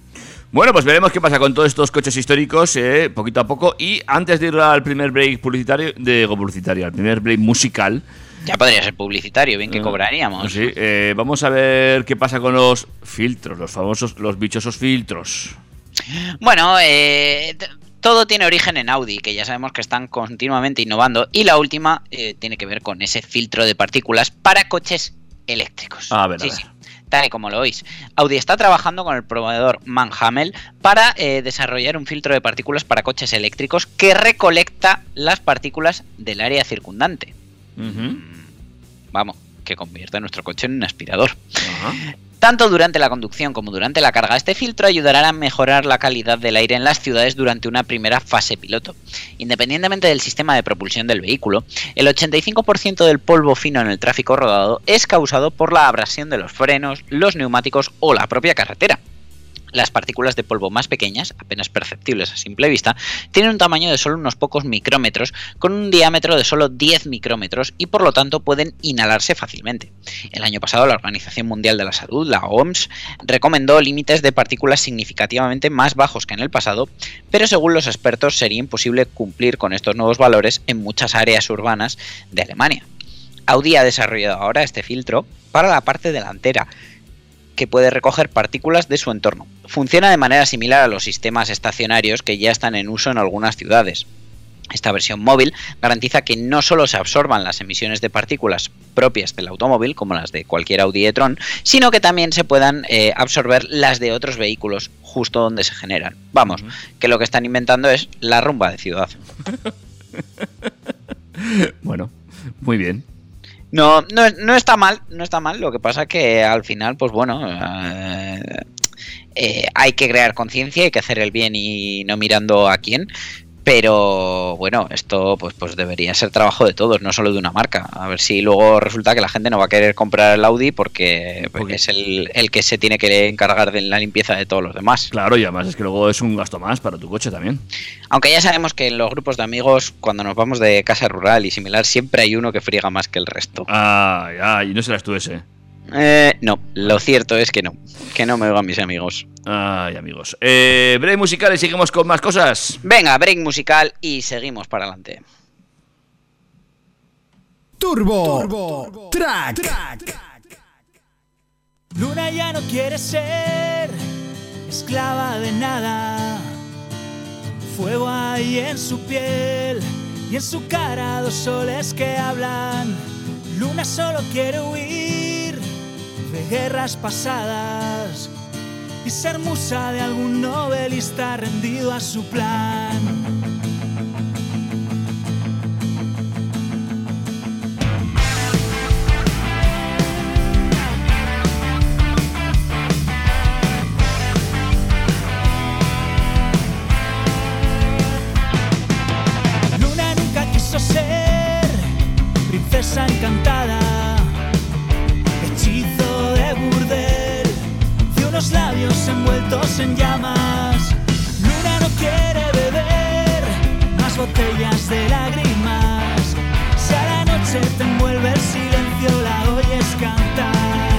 Bueno, pues veremos qué pasa con todos estos coches históricos, eh, poquito a poco. Y antes de ir al primer break publicitario, de publicitario, al primer break musical. Ya podría ser publicitario, bien que Uh, cobraríamos. Sí, eh, vamos a ver qué pasa con los filtros, los famosos, los bichosos filtros. Bueno, eh, todo tiene origen en Audi, que ya sabemos que están continuamente innovando. Y la última eh, tiene que ver con ese filtro de partículas para coches eléctricos. A ver, a sí, ver. sí. tal y como lo oís. Audi está trabajando con el proveedor Manhamel para eh, desarrollar un filtro de partículas para coches eléctricos que recolecta las partículas del área circundante. Vamos, que convierte nuestro coche en un aspirador. Ajá. Tanto durante la conducción como durante la carga, este filtro ayudará a mejorar la calidad del aire en las ciudades durante una primera fase piloto. Independientemente del sistema de propulsión del vehículo, el 85% del polvo fino en el tráfico rodado es causado por la abrasión de los frenos, los neumáticos o la propia carretera. Las partículas de polvo más pequeñas, apenas perceptibles a simple vista, tienen un tamaño de solo unos pocos micrómetros, con un diámetro de solo 10 micrómetros y por lo tanto pueden inhalarse fácilmente. El año pasado la Organización Mundial de la Salud, la OMS, recomendó límites de partículas significativamente más bajos que en el pasado, pero según los expertos sería imposible cumplir con estos nuevos valores en muchas áreas urbanas de Alemania. Audi ha desarrollado ahora este filtro para la parte delantera, que puede recoger partículas de su entorno. Funciona de manera similar a los sistemas estacionarios que ya están en uso en algunas ciudades. Esta versión móvil garantiza que no solo se absorban las emisiones de partículas propias del automóvil, como las de cualquier Audi e-tron, sino que también se puedan eh, absorber las de otros vehículos justo donde se generan. Vamos, que lo que están inventando es la rumba de ciudad. Bueno, muy bien. No, no, no está mal, no está mal. Lo que pasa que al final, pues bueno, eh, eh, hay que crear conciencia, hay que hacer el bien y no mirando a quién. Pero bueno, esto pues, pues debería ser trabajo de todos, no solo de una marca. A ver si luego resulta que la gente no va a querer comprar el Audi porque, es el, el que se tiene que encargar de la limpieza de todos los demás. Claro, y además es que luego es un gasto más para tu coche también. Aunque ya sabemos que en los grupos de amigos, cuando nos vamos de casa rural y similar, siempre hay uno que friega más que el resto. Ay, ay, no serás tú ese. Eh, no, lo cierto es que no. Que no me oigan mis amigos. Ay, amigos. Eh, break musical y seguimos con más cosas. Venga, break musical y seguimos para adelante. Turbo, Track. Luna ya no quiere ser esclava de nada. Fuego hay en su piel y en su cara dos soles que hablan. Luna solo quiere huir de guerras pasadas y ser musa de algún novelista rendido a su plan. En llamas. Luna no quiere beber más botellas de lágrimas. Si a la noche te envuelve el silencio, la oyes cantar.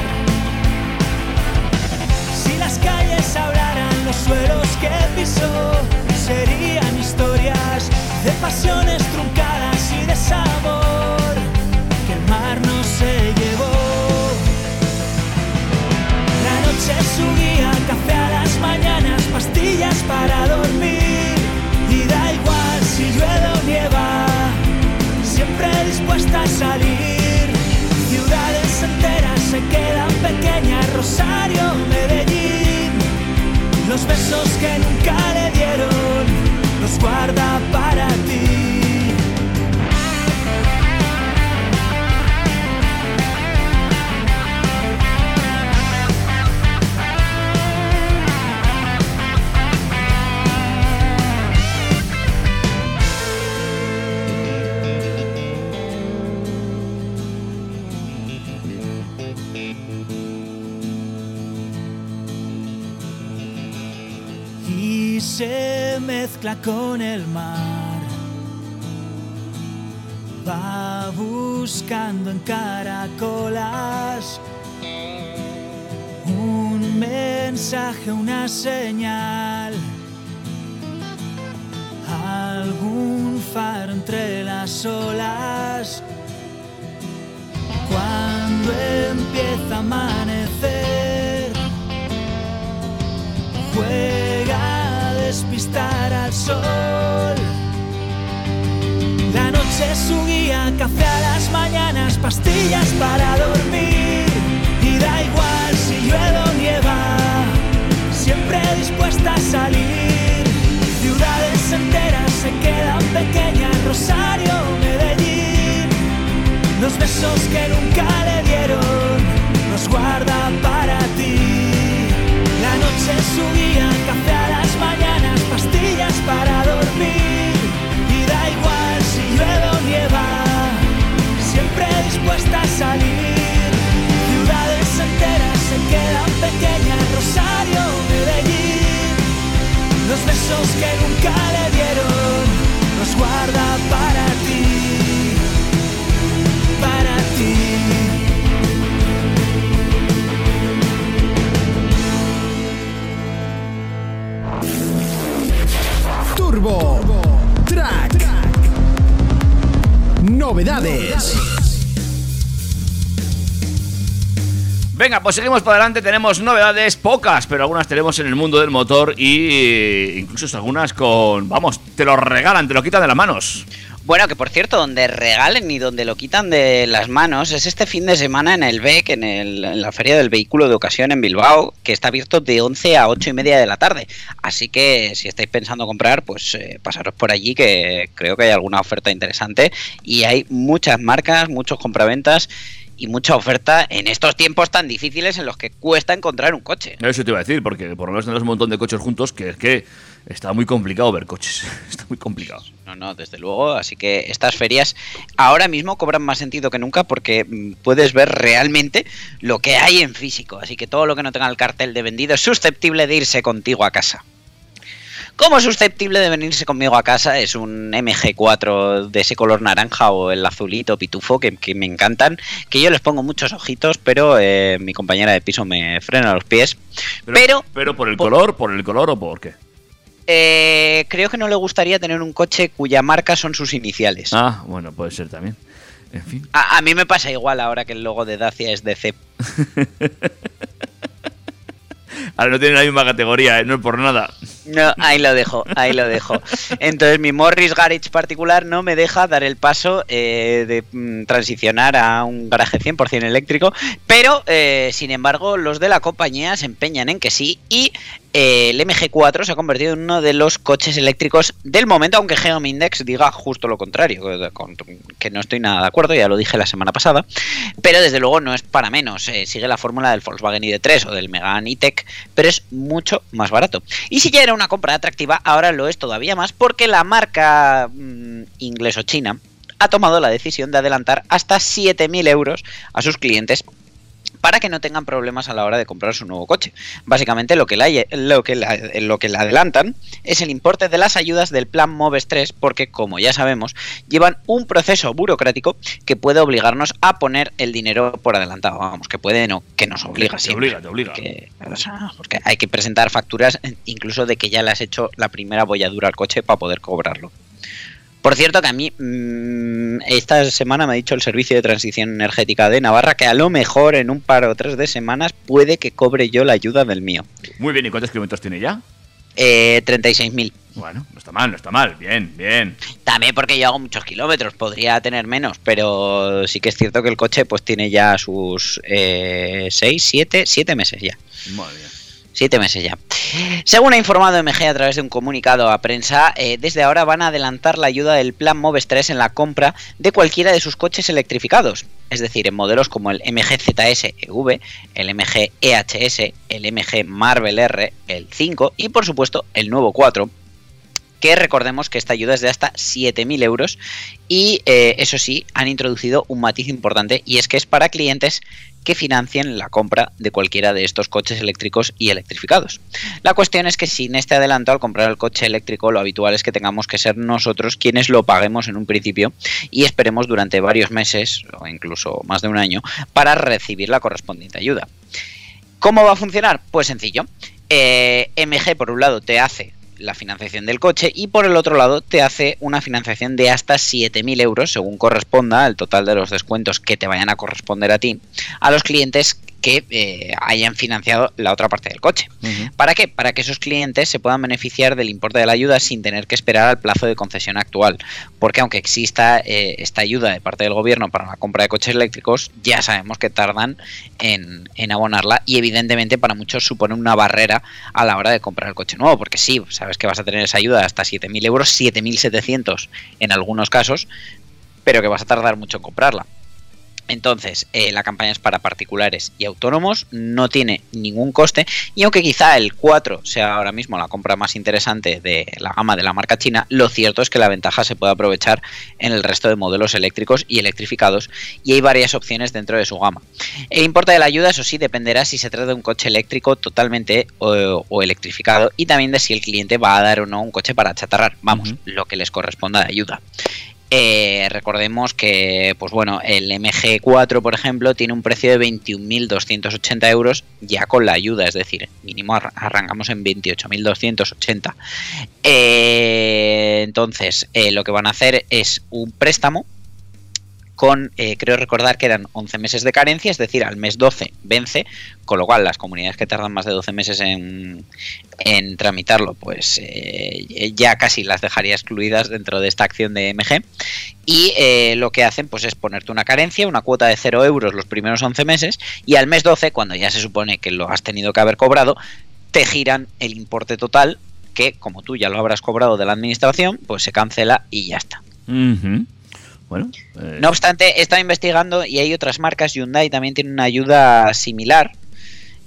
Si las calles hablaran los suelos que pisó, serían historias de pasiones dispuesta a salir. Ciudades enteras se quedan pequeñas, Rosario, Medellín. Los besos que nunca le dieron, los guarda para en caracolas un mensaje, una señal, algún faro entre las olas. Cuando empieza a amanecer, juega a despistar al sol es su guía, café a las mañanas, pastillas para dormir. Y da igual si llueve o nieva, siempre dispuesta a salir. Ciudades enteras se quedan pequeñas, Rosario, Medellín. Los besos que nunca le dieron, los guarda para ti. La noche es su guía, café a las mañanas, pastillas para dormir. cuesta salir. Ciudades enteras se quedan pequeñas, Rosario, Medellín. Los besos que nunca le dieron, los guarda para ti, para ti. Turbo, Turbo. Track. Track. Novedades. Novedades. Venga, pues seguimos para adelante. Tenemos novedades, pocas, pero algunas tenemos en el mundo del motor y eh, incluso algunas con. Vamos, te lo regalan, te lo quitan de las manos. Bueno, que por cierto, donde regalen y donde lo quitan de las manos es este fin de semana en el BEC, en, la Feria del Vehículo de Ocasión en Bilbao, que está abierto de 11 a 8 y media de la tarde. Así que si estáis pensando comprar, pues eh, pasaros por allí, que creo que hay alguna oferta interesante y hay muchas marcas, muchos compraventas y mucha oferta en estos tiempos tan difíciles en los que cuesta encontrar un coche. Eso te iba a decir, porque por lo menos tenemos un montón de coches juntos que es que está muy complicado ver coches. está muy complicado. No, no, desde luego. Así que estas ferias ahora mismo cobran más sentido que nunca porque mm, puedes ver realmente lo que hay en físico. Así que todo lo que no tenga el cartel de vendido es susceptible de irse contigo a casa. Como susceptible de venirse conmigo a casa es un MG4 de ese color naranja o el azulito pitufo que, que me encantan, que yo les pongo muchos ojitos, pero eh, mi compañera de piso me frena los pies. Pero, pero por el por- color, por el color o por qué. eh, creo que no le gustaría tener un coche cuya marca son sus iniciales. Ah, bueno, puede ser también. En fin. A, a mí me pasa igual ahora que el logo de Dacia es DC. Ahora no tienen la misma categoría, ¿eh? no es por nada. No, ahí lo dejo, ahí lo dejo. Entonces mi Morris Garage particular no me deja dar el paso eh, de mm, transicionar a un garaje 100% eléctrico, pero eh, sin embargo los de la compañía se empeñan en que sí y eh, el MG4 se ha convertido en uno de los coches eléctricos del momento, aunque Geom Index diga justo lo contrario, que- no estoy nada de acuerdo, ya lo dije la semana pasada, pero desde luego no es para menos, sigue la fórmula del Volkswagen ID3 o del Megane E-Tech, pero es mucho más barato. Y si ya era una compra atractiva, ahora lo es todavía más porque la marca mm, inglés o china ha tomado la decisión de adelantar hasta 7.000 euros a sus clientes para que no tengan problemas a la hora de comprar su nuevo coche. Básicamente lo que, la, lo, que la- lo que le adelantan es el importe de las ayudas del plan Moves 3 porque, como ya sabemos, llevan un proceso burocrático que puede obligarnos a poner el dinero por adelantado. Vamos, que puede no, que nos obliga Te siempre. obliga, te obliga. Que- o sea, porque hay que presentar facturas incluso de que ya le has hecho la primera bolladura al coche para poder cobrarlo. Por cierto que a mí mm, esta semana me ha dicho el Servicio de Transición Energética de Navarra que a lo mejor en un par o tres de semanas puede que cobre yo la ayuda del mío. Muy bien, ¿y cuántos kilómetros tiene ya? Eh, 36.000. Bueno, no está mal, no está mal. Bien, bien. También porque yo hago muchos kilómetros, podría tener menos, pero sí que es cierto que el coche pues tiene ya sus 6, 7, 7 meses ya. Madre mía. Siete meses ya. Según ha informado MG a través de un comunicado a prensa, eh, desde ahora van a adelantar la ayuda del plan Moves 3 en la compra de cualquiera de sus coches electrificados. Es decir, en modelos como el MG ZS EV, el MG EHS, el MG Marvel R, el 5 y por supuesto el nuevo 4 que recordemos que esta ayuda es de hasta 7.000 euros y eh, eso sí, han introducido un matiz importante y es que es para clientes que financien la compra de cualquiera de estos coches eléctricos y electrificados. La cuestión es que sin este adelanto al comprar el coche eléctrico lo habitual es que tengamos que ser nosotros quienes lo paguemos en un principio y esperemos durante varios meses o incluso más de un año para recibir la correspondiente ayuda. ¿Cómo va a funcionar? Pues sencillo. Eh, MG por un lado te hace la financiación del coche y por el otro lado te hace una financiación de hasta 7.000 euros según corresponda al total de los descuentos que te vayan a corresponder a ti a los clientes que eh, hayan financiado la otra parte del coche. ¿Para qué? Para que esos clientes se puedan beneficiar del importe de la ayuda sin tener que esperar al plazo de concesión actual. Porque aunque exista eh, esta ayuda de parte del gobierno para la compra de coches eléctricos, ya sabemos que tardan en, en abonarla y evidentemente para muchos supone una barrera a la hora de comprar el coche nuevo. Porque sí, sabes que vas a tener esa ayuda de hasta 7.000 euros, 7.700 en algunos casos, pero que vas a tardar mucho en comprarla. Entonces, eh, la campaña es para particulares y autónomos, no tiene ningún coste y aunque quizá el 4 sea ahora mismo la compra más interesante de la gama de la marca china, lo cierto es que la ventaja se puede aprovechar en el resto de modelos eléctricos y electrificados y hay varias opciones dentro de su gama. El importe de la ayuda, eso sí, dependerá si se trata de un coche eléctrico totalmente o, o electrificado y también de si el cliente va a dar o no un coche para chatarrar, vamos, lo que les corresponda de ayuda. Eh, recordemos que, pues bueno, el MG4, por ejemplo, tiene un precio de 21.280 euros ya con la ayuda, es decir, mínimo arra- arrancamos en 28.280. Eh, entonces, eh, lo que van a hacer es un préstamo con, eh, creo recordar que eran 11 meses de carencia, es decir, al mes 12 vence, con lo cual las comunidades que tardan más de 12 meses en, en tramitarlo, pues eh, ya casi las dejaría excluidas dentro de esta acción de MG. Y eh, lo que hacen pues es ponerte una carencia, una cuota de 0 euros los primeros 11 meses, y al mes 12, cuando ya se supone que lo has tenido que haber cobrado, te giran el importe total que, como tú ya lo habrás cobrado de la administración, pues se cancela y ya está. Bueno, eh, No obstante, he estado investigando y hay otras marcas. Hyundai también tiene una ayuda similar.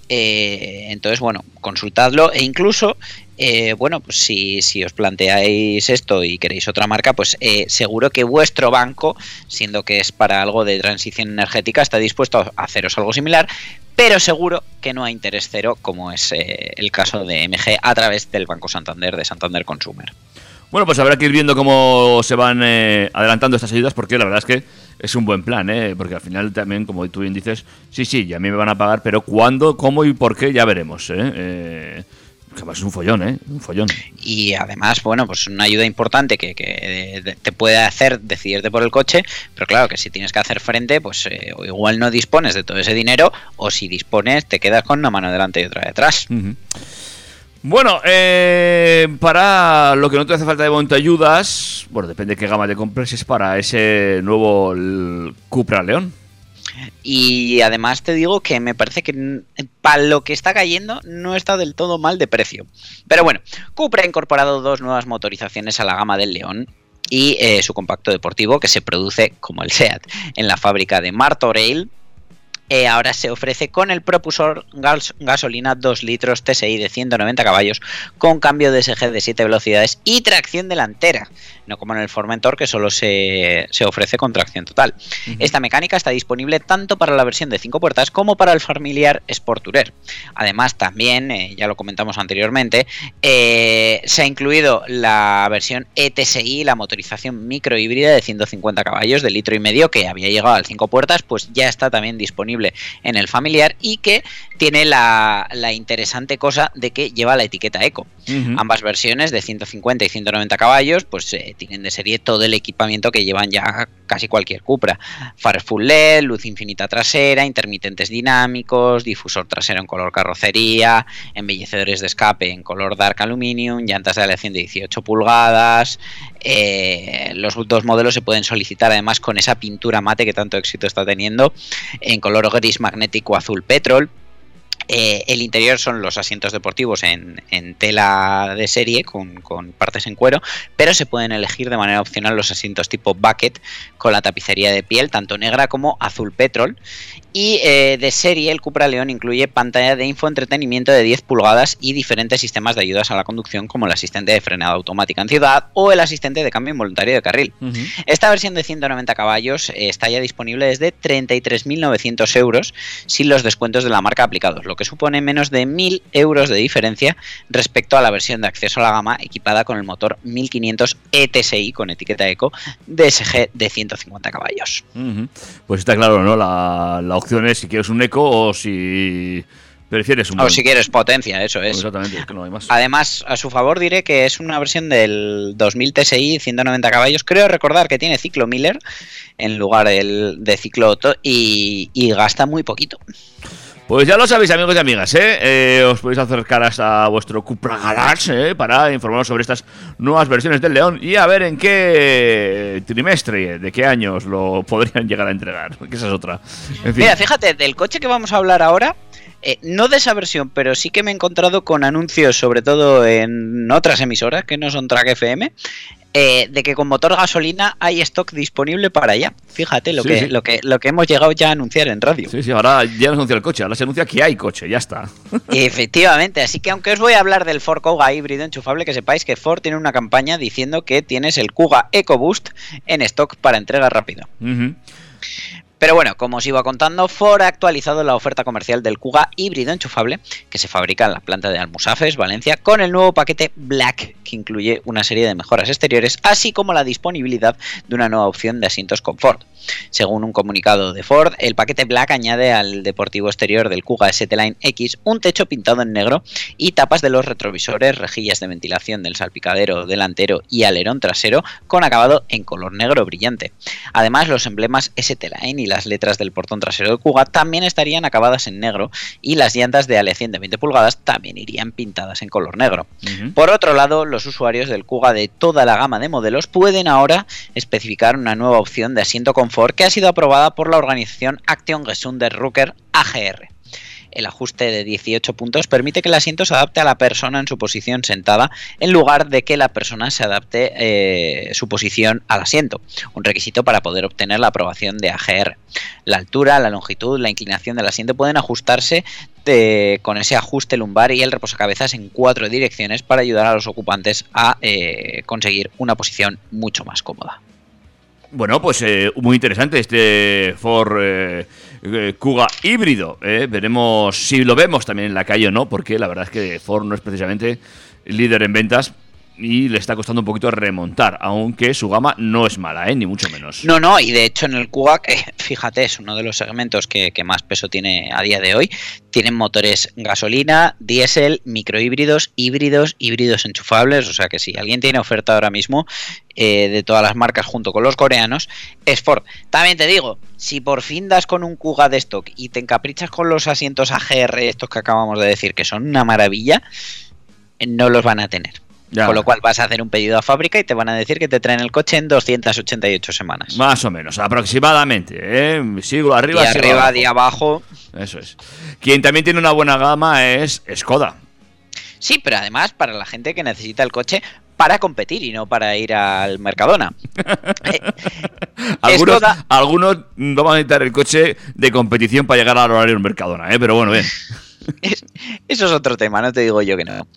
Eh, entonces, bueno, consultadlo. E incluso, eh, bueno, pues si, si os planteáis esto y queréis otra marca, pues eh, seguro que vuestro banco, siendo que es para algo de transición energética, está dispuesto a haceros algo similar. Pero seguro que no a interés cero, como es eh, el caso de MG a través del Banco Santander de Santander Consumer. Bueno, pues habrá que ir viendo cómo se van eh, adelantando estas ayudas, porque la verdad es que es un buen plan, ¿eh? Porque al final también, como tú bien dices, sí, sí, ya a mí me van a pagar, pero cuándo, cómo y por qué ya veremos, ¿eh? eh es un follón, ¿eh? Un follón. y además, bueno, pues una ayuda importante que, que de- te puede hacer decidirte por el coche, pero claro que si tienes que hacer frente, pues eh, o igual no dispones de todo ese dinero, o si dispones, te quedas con una mano delante y otra detrás. Bueno, eh, para lo que no te hace falta de montaayudas, bueno, depende de qué gama te compres, es para ese nuevo Cupra León. Y además te digo que me parece que para lo que está cayendo no está del todo mal de precio. Pero bueno, Cupra ha incorporado dos nuevas motorizaciones a la gama del León y eh, su compacto deportivo que se produce como el SEAT en la fábrica de Martorell. Eh, ahora se ofrece con el propulsor gas- gasolina 2 litros TSI de 190 caballos con cambio de SG de 7 velocidades y tracción delantera, no como en el Formentor que solo se, se ofrece con tracción total. Esta mecánica está disponible tanto para la versión de 5 puertas como para el familiar Sport Tourer. Además, también, eh, ya lo comentamos anteriormente, eh, se ha incluido la versión ETSI, la motorización microhíbrida de 150 caballos de litro y medio que había llegado al 5 puertas, pues ya está también disponible en el familiar y que tiene la, la interesante cosa de que lleva la etiqueta Eco. Ambas versiones de 150 y 190 caballos pues eh, tienen de serie todo el equipamiento que llevan ya casi cualquier Cupra. Faros full LED, luz infinita trasera, intermitentes dinámicos, difusor trasero en color carrocería, embellecedores de escape en color dark aluminium, llantas de aleación de 18 pulgadas. Eh, los dos modelos se pueden solicitar además con esa pintura mate que tanto éxito está teniendo en color gris magnético azul petrol. Eh, el interior son los asientos deportivos en, en tela de serie con, con partes en cuero, pero se pueden elegir de manera opcional los asientos tipo bucket con la tapicería de piel, tanto negra como azul petrol. Y eh, de serie, el Cupra León incluye pantalla de infoentretenimiento de 10 pulgadas y diferentes sistemas de ayudas a la conducción, como el asistente de frenada automática en ciudad o el asistente de cambio involuntario de carril. Esta versión de 190 caballos eh, está ya disponible desde 33.900 euros sin los descuentos de la marca aplicados, lo que supone menos de 1.000 euros de diferencia respecto a la versión de acceso a la gama equipada con el motor 1500 ETSI con etiqueta Eco DSG de 150 caballos. Pues está claro, ¿no? La, la opción es si quieres un eco o si prefieres un O si quieres potencia, eso es. Exactamente, es que no hay más. Además, a su favor diré que es una versión del 2000 TSI 190 caballos. Creo recordar que tiene ciclo Miller en lugar del, de ciclo Otto y, y gasta muy poquito. Pues ya lo sabéis, amigos y amigas, ¿eh? Eh, os podéis acercar hasta vuestro Cupra Garage ¿eh? para informaros sobre estas nuevas versiones del León y a ver en qué trimestre, de qué años lo podrían llegar a entregar. Que esa es otra. En fin. Mira, fíjate, del coche que vamos a hablar ahora, eh, no de esa versión, pero sí que me he encontrado con anuncios, sobre todo en otras emisoras que no son Track FM, eh, de que con motor gasolina hay stock disponible para allá. Fíjate lo, Sí, que, sí. lo, que, lo que hemos llegado ya a anunciar en radio. Sí, sí, ahora ya no se anuncia el coche, ahora se anuncia que hay coche, ya está. Efectivamente, así que aunque os voy a hablar del Ford Kuga híbrido enchufable, que sepáis que Ford tiene una campaña diciendo que tienes el Kuga EcoBoost en stock para entrega rápida. Ujú. Pero bueno, como os iba contando, Ford ha actualizado la oferta comercial del Kuga híbrido enchufable que se fabrica en la planta de Almusafes, Valencia, con el nuevo paquete Black, que incluye una serie de mejoras exteriores, así como la disponibilidad de una nueva opción de asientos confort. Según un comunicado de Ford, el paquete Black añade al deportivo exterior del Kuga ST-Line X un techo pintado en negro y tapas de los retrovisores, rejillas de ventilación del salpicadero delantero y alerón trasero con acabado en color negro brillante. Además, los emblemas ST-Line y las letras del portón trasero de Kuga también estarían acabadas en negro y las llantas de ale 100 de 20 pulgadas también irían pintadas en color negro. Por otro lado, los usuarios del Kuga de toda la gama de modelos pueden ahora especificar una nueva opción de asiento confort que ha sido aprobada por la organización Action Gesunder Rucker AGR. El ajuste de 18 puntos permite que el asiento se adapte a la persona en su posición sentada en lugar de que la persona se adapte eh, su posición al asiento, un requisito para poder obtener la aprobación de AGR. La altura, la longitud, la inclinación del asiento pueden ajustarse de- con ese ajuste lumbar y el reposacabezas en cuatro direcciones para ayudar a los ocupantes a eh, conseguir una posición mucho más cómoda. Bueno, pues eh, muy interesante este Ford eh, eh, Kuga híbrido. eh. Veremos si lo vemos también en la calle o no, porque la verdad es que Ford no es precisamente líder en ventas y le está costando un poquito remontar, aunque su gama no es mala, eh, ni mucho menos. No, no, y de hecho en el Kuga, que, fíjate, es uno de los segmentos que, que más peso tiene a día de hoy. Tienen motores gasolina, diésel, microhíbridos, híbridos, híbridos enchufables. O sea que si alguien tiene oferta ahora mismo eh, de todas las marcas junto con los coreanos, es Ford. También te digo, si por fin das con un Kuga de stock y te encaprichas con los asientos AGR, estos que acabamos de decir, que son una maravilla, eh, no los van a tener. Ya. Con lo cual vas a hacer un pedido a fábrica y te van a decir que te traen el coche en 288 semanas. Más o menos, aproximadamente. ¿eh? Siglo arriba, Día siglo arriba, abajo. día abajo. Eso es. Quien también tiene una buena gama es Skoda. Sí, pero además para la gente que necesita el coche para competir y no para ir al Mercadona. Eh, Algunos, Skoda- algunos vamos a necesitar el coche de competición para llegar al horario del Mercadona, ¿eh? pero bueno, bien. Es- eso es otro tema, no te digo yo que no.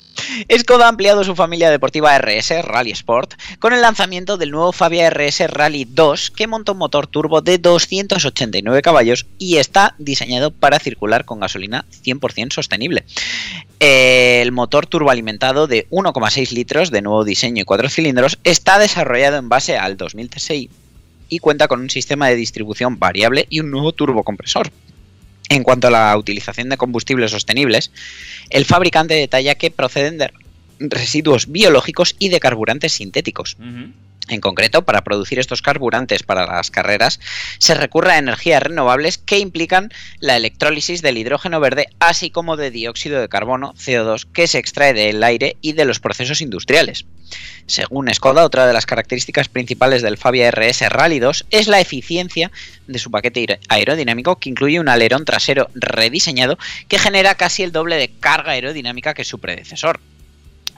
Skoda ha ampliado su familia deportiva RS Rally Sport con el lanzamiento del nuevo Fabia RS Rally 2 que monta un motor turbo de 289 caballos y está diseñado para circular con gasolina 100% sostenible. El motor turboalimentado de 1,6 litros de nuevo diseño y 4 cilindros está desarrollado en base al 2000 TSI y cuenta con un sistema de distribución variable y un nuevo turbocompresor. En cuanto a la utilización de combustibles sostenibles, el fabricante detalla que proceden de residuos biológicos y de carburantes sintéticos. En concreto, para producir estos carburantes para las carreras, se recurre a energías renovables que implican la electrólisis del hidrógeno verde, así como de dióxido de carbono, CO2, que se extrae del aire y de los procesos industriales. Según Skoda, otra de las características principales del Fabia RS Rally 2 es la eficiencia de su paquete aer- aerodinámico, que incluye un alerón trasero rediseñado que genera casi el doble de carga aerodinámica que su predecesor.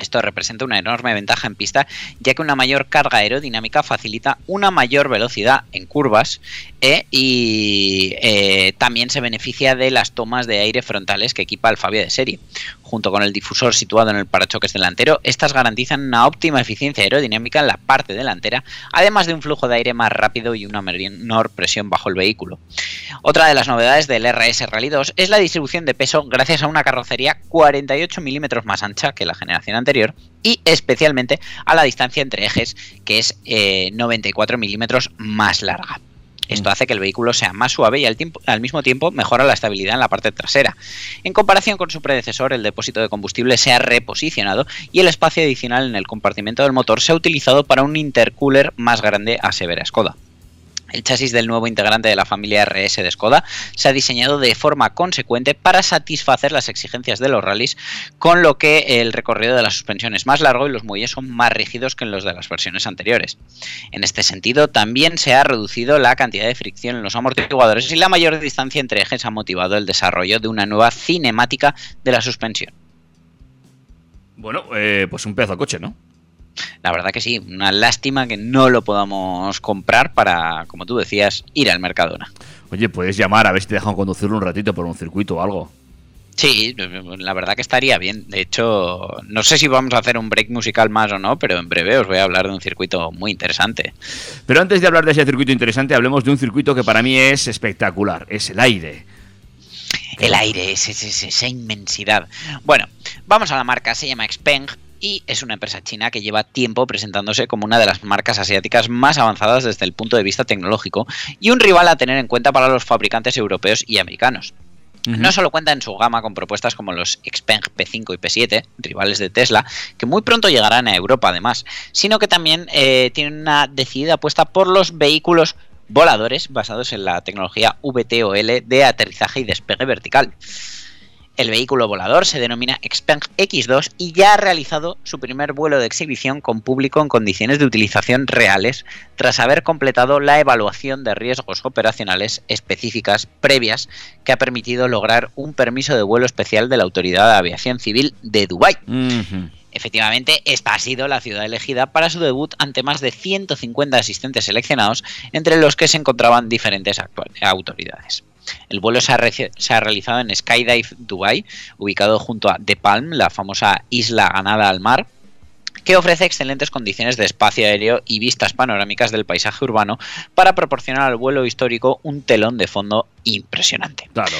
Esto representa una enorme ventaja en pista, ya que una mayor carga aerodinámica facilita una mayor velocidad en curvas eh, y eh, también se beneficia de las tomas de aire frontales que equipa el Fabia de serie. Junto con el difusor situado en el parachoques delantero, estas garantizan una óptima eficiencia aerodinámica en la parte delantera, además de un flujo de aire más rápido y una menor presión bajo el vehículo. Otra de las novedades del RS Rally 2 es la distribución de peso gracias a una carrocería 48 milímetros más ancha que la generación anterior y especialmente a la distancia entre ejes que es eh, 94 milímetros más larga. Esto hace que el vehículo sea más suave y al, mismo tiempo mejora la estabilidad en la parte trasera. En comparación con su predecesor, el depósito de combustible se ha reposicionado y el espacio adicional en el compartimento del motor se ha utilizado para un intercooler más grande a severa Skoda. El chasis del nuevo integrante de la familia RS de Skoda se ha diseñado de forma consecuente para satisfacer las exigencias de los rallies, con lo que el recorrido de la suspensión es más largo y los muelles son más rígidos que en los de las versiones anteriores. En este sentido, también se ha reducido la cantidad de fricción en los amortiguadores y la mayor distancia entre ejes ha motivado el desarrollo de una nueva cinemática de la suspensión. Bueno, eh, pues un pedazo de coche, ¿no? La verdad que sí, una lástima que no lo podamos comprar para, como tú decías, ir al Mercadona. Oye, puedes llamar a ver si te dejan conducirlo un ratito por un circuito o algo. Sí, la verdad que estaría bien. De hecho, no sé si vamos a hacer un break musical más o no, pero en breve os voy a hablar de un circuito muy interesante. Pero antes de hablar de ese circuito interesante, hablemos de un circuito que para mí es espectacular, es el aire. El aire, es, es- es- esa inmensidad. Bueno, vamos a la marca, se llama Xpeng y es una empresa china que lleva tiempo presentándose como una de las marcas asiáticas más avanzadas desde el punto de vista tecnológico y un rival a tener en cuenta para los fabricantes europeos y americanos. No solo cuenta en su gama con propuestas como los Xpeng P5 y P7, rivales de Tesla, que muy pronto llegarán a Europa además, sino que también eh, tiene una decidida apuesta por los vehículos voladores basados en la tecnología VTOL de aterrizaje y despegue vertical. El vehículo volador se denomina Xpeng X2 y ya ha realizado su primer vuelo de exhibición con público en condiciones de utilización reales, tras haber completado la evaluación de riesgos operacionales específicas previas que ha permitido lograr un permiso de vuelo especial de la Autoridad de Aviación Civil de Dubái. Efectivamente, esta ha sido la ciudad elegida para su debut ante más de 150 asistentes seleccionados, entre los que se encontraban diferentes autoridades. El vuelo se ha, realizado en Skydive Dubai, ubicado junto a The Palm, la famosa isla ganada al mar, que ofrece excelentes condiciones de espacio aéreo y vistas panorámicas del paisaje urbano para proporcionar al vuelo histórico un telón de fondo impresionante. Claro.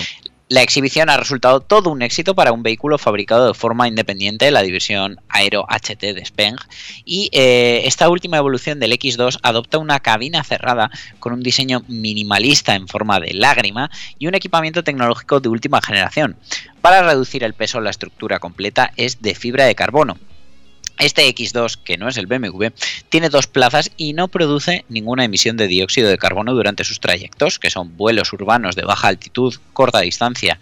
La exhibición ha resultado todo un éxito para un vehículo fabricado de forma independiente, la división Aero HT de Speng, y eh, esta última evolución del X2 adopta una cabina cerrada con un diseño minimalista en forma de lágrima y un equipamiento tecnológico de última generación. Para reducir el peso, la estructura completa es de fibra de carbono. Este X2, que no es el BMW, tiene dos plazas y no produce ninguna emisión de dióxido de carbono durante sus trayectos, que son vuelos urbanos de baja altitud, corta distancia,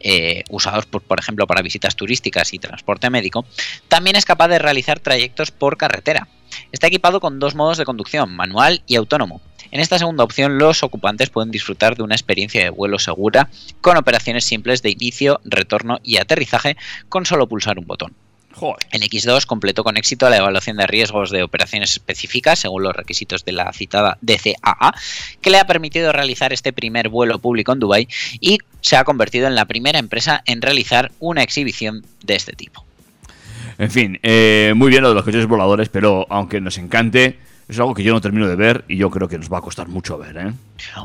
eh, usados por, por ejemplo para visitas turísticas y transporte médico. También es capaz de realizar trayectos por carretera. Está equipado con dos modos de conducción, manual y autónomo. En esta segunda opción, los ocupantes pueden disfrutar de una experiencia de vuelo segura con operaciones simples de inicio, retorno y aterrizaje con solo pulsar un botón. Joder. En X2 completó con éxito la evaluación de riesgos de operaciones específicas según los requisitos de la citada DCAA, que le ha permitido realizar este primer vuelo público en Dubái y se ha convertido en la primera empresa en realizar una exhibición de este tipo. En fin, eh, muy bien lo de los coches voladores, pero aunque nos encante, es algo que yo no termino de ver y yo creo que nos va a costar mucho ver, ¿eh?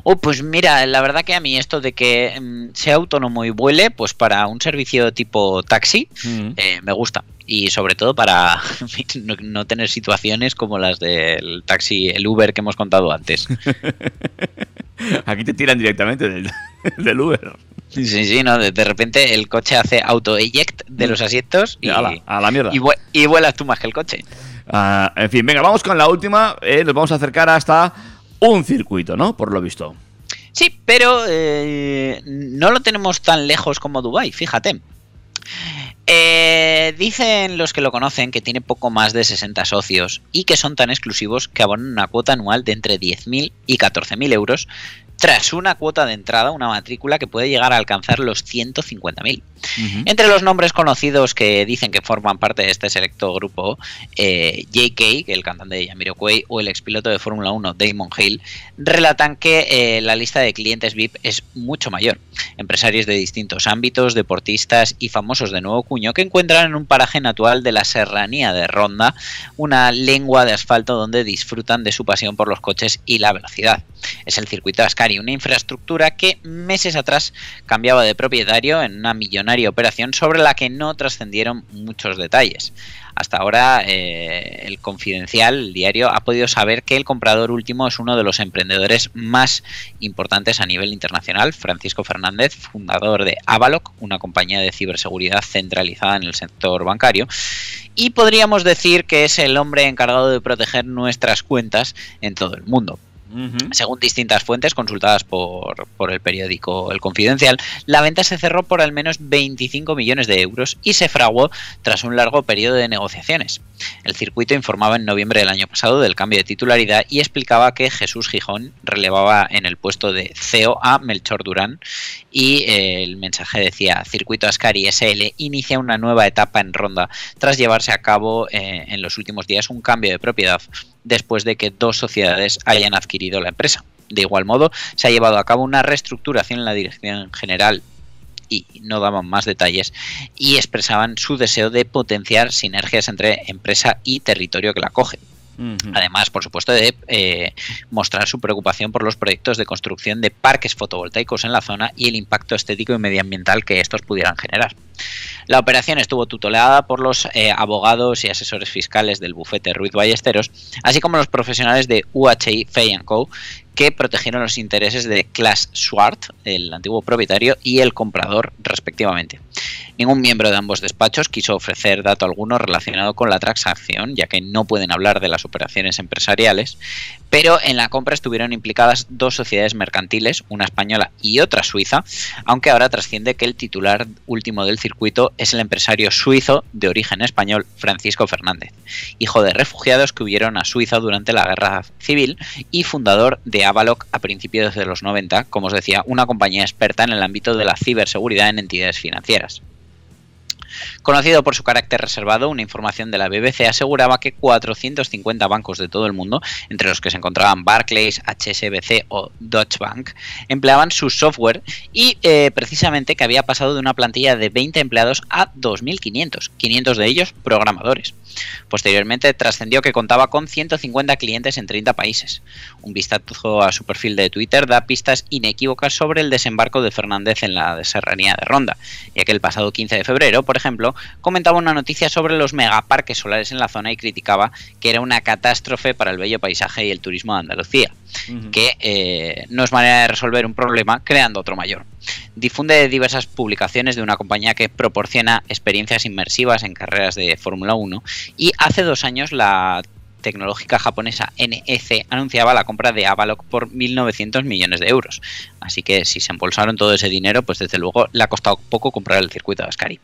Oh, pues mira, la verdad que a mí esto de que mm, sea autónomo y vuele, pues para un servicio tipo taxi, Mm. eh, me gusta. Y sobre todo para no, no tener situaciones como las del taxi, el Uber que hemos contado antes. Aquí te tiran directamente del, del Uber. Sí, sí, no, de, de repente el coche hace auto-eject de los asientos y, Y ala, a la mierda. y vuelas tú más que el coche. Ah, en fin, venga, vamos con la última. eh, nos vamos a acercar hasta un circuito, ¿no? Por lo visto. Sí, pero eh, no lo tenemos tan lejos como Dubai, fíjate. Eh, dicen los que lo conocen que tiene poco más de 60 socios y que son tan exclusivos que abonan una cuota anual de entre 10.000 y 14.000 euros tras una cuota de entrada, una matrícula que puede llegar a alcanzar los 150.000. Entre los nombres conocidos que dicen que forman parte de este selecto grupo, eh, JK, el cantante de Jamiroquai, o el expiloto de Fórmula 1, Damon Hill, relatan que eh, la lista de clientes VIP es mucho mayor. Empresarios de distintos ámbitos, deportistas y famosos de nuevo cuño que encuentran en un paraje natural de la serranía de Ronda una lengua de asfalto donde disfrutan de su pasión por los coches y la velocidad. Es el circuito Ascari, una infraestructura que meses atrás cambiaba de propietario en una millonaria operación sobre la que no trascendieron muchos detalles. Hasta ahora, eh, el Confidencial, el diario, ha podido saber que el comprador último es uno de los emprendedores más importantes a nivel internacional, Francisco Fernández, fundador de Avaloc, una compañía de ciberseguridad centralizada en el sector bancario. Y podríamos decir que es el hombre encargado de proteger nuestras cuentas en todo el mundo. Según distintas fuentes consultadas por, por el periódico El Confidencial, la venta se cerró por al menos 25 millones de euros y se fraguó tras un largo periodo de negociaciones. El circuito informaba en noviembre del año pasado del cambio de titularidad y explicaba que Jesús Gijón relevaba en el puesto de CEO a Melchor Durán y eh, el mensaje decía Circuito Ascari SL inicia una nueva etapa en ronda tras llevarse a cabo eh, en los últimos días un cambio de propiedad después de que dos sociedades hayan adquirido la empresa. De igual modo, se ha llevado a cabo una reestructuración en la dirección general y no daban más detalles y expresaban su deseo de potenciar sinergias entre empresa y territorio que la acoge. Además, por supuesto, de eh, mostrar su preocupación por los proyectos de construcción de parques fotovoltaicos en la zona y el impacto estético y medioambiental que estos pudieran generar. La operación estuvo tutelada por los eh, abogados y asesores fiscales del bufete Ruiz Ballesteros, así como los profesionales de UHI Fay Co., que protegieron los intereses de Klaas Swart, el antiguo propietario, y el comprador, respectivamente. Ningún miembro de ambos despachos quiso ofrecer dato alguno relacionado con la transacción, ya que no pueden hablar de las operaciones empresariales, pero en la compra estuvieron implicadas dos sociedades mercantiles, una española y otra suiza, aunque ahora trasciende que el titular último del circuito es el empresario suizo de origen español Francisco Fernández, hijo de refugiados que huyeron a Suiza durante la guerra civil y fundador de Avaloc a principios de los 90, como os decía, una compañía experta en el ámbito de la ciberseguridad en entidades financieras. Conocido por su carácter reservado, una información de la BBC aseguraba que 450 bancos de todo el mundo, entre los que se encontraban Barclays, HSBC o Deutsche Bank, empleaban su software y eh, precisamente que había pasado de una plantilla de 20 empleados a 2.500, 500 de ellos programadores. Posteriormente trascendió que contaba con 150 clientes en 30 países. Un vistazo a su perfil de Twitter da pistas inequívocas sobre el desembarco de Fernández en la serranía de Ronda, ya que el pasado 15 de febrero, por ejemplo, comentaba una noticia sobre los megaparques solares en la zona y criticaba que era una catástrofe para el bello paisaje y el turismo de Andalucía, que eh, no es manera de resolver un problema creando otro mayor. Difunde diversas publicaciones de una compañía que proporciona experiencias inmersivas en carreras de Fórmula 1 y hace dos años la tecnológica japonesa NEC anunciaba la compra de Avaloc por 1.900 millones de euros. Así que si se embolsaron todo ese dinero, pues desde luego le ha costado poco comprar el circuito de Ascari.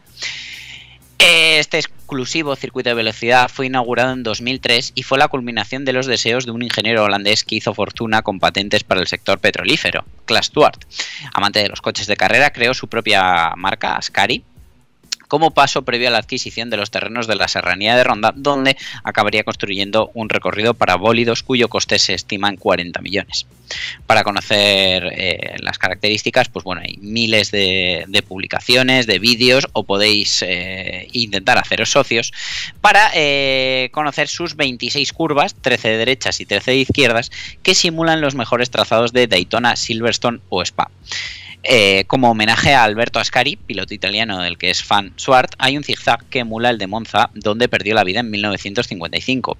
Este exclusivo circuito de velocidad fue inaugurado en 2003 y fue la culminación de los deseos de un ingeniero holandés que hizo fortuna con patentes para el sector petrolífero, Klaas Stuart. Amante de los coches de carrera, creó su propia marca, Ascari, como paso previo a la adquisición de los terrenos de la serranía de Ronda, donde acabaría construyendo un recorrido para bólidos cuyo coste se estima en 40 millones. Para conocer eh, las características, pues bueno, hay miles de, publicaciones, de vídeos, o podéis eh, intentar haceros socios para eh, conocer sus 26 curvas, 13 de derechas y 13 de izquierdas, que simulan los mejores trazados de Daytona, Silverstone o Spa. Eh, como homenaje a Alberto Ascari, piloto italiano del que es fan Swart, hay un zigzag que emula el de Monza, donde perdió la vida en 1955.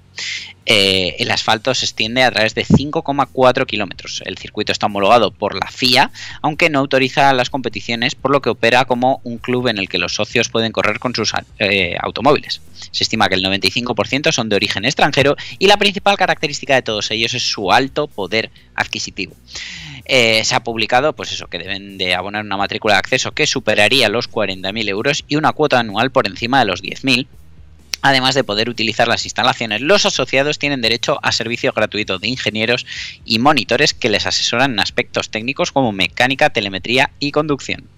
Eh, el asfalto se extiende a través de 5,4 kilómetros. El circuito está homologado por la FIA, aunque no autoriza las competiciones, por lo que opera como un club en el que los socios pueden correr con sus eh, automóviles. Se estima que el 95% son de origen extranjero y la principal característica de todos ellos es su alto poder adquisitivo. Eh, se ha publicado, pues eso, que deben de abonar una matrícula de acceso que superaría los 40.000 euros y una cuota anual por encima de los 10.000. Además de poder utilizar las instalaciones, los asociados tienen derecho a servicio gratuito de ingenieros y monitores que les asesoran en aspectos técnicos como mecánica, telemetría y conducción.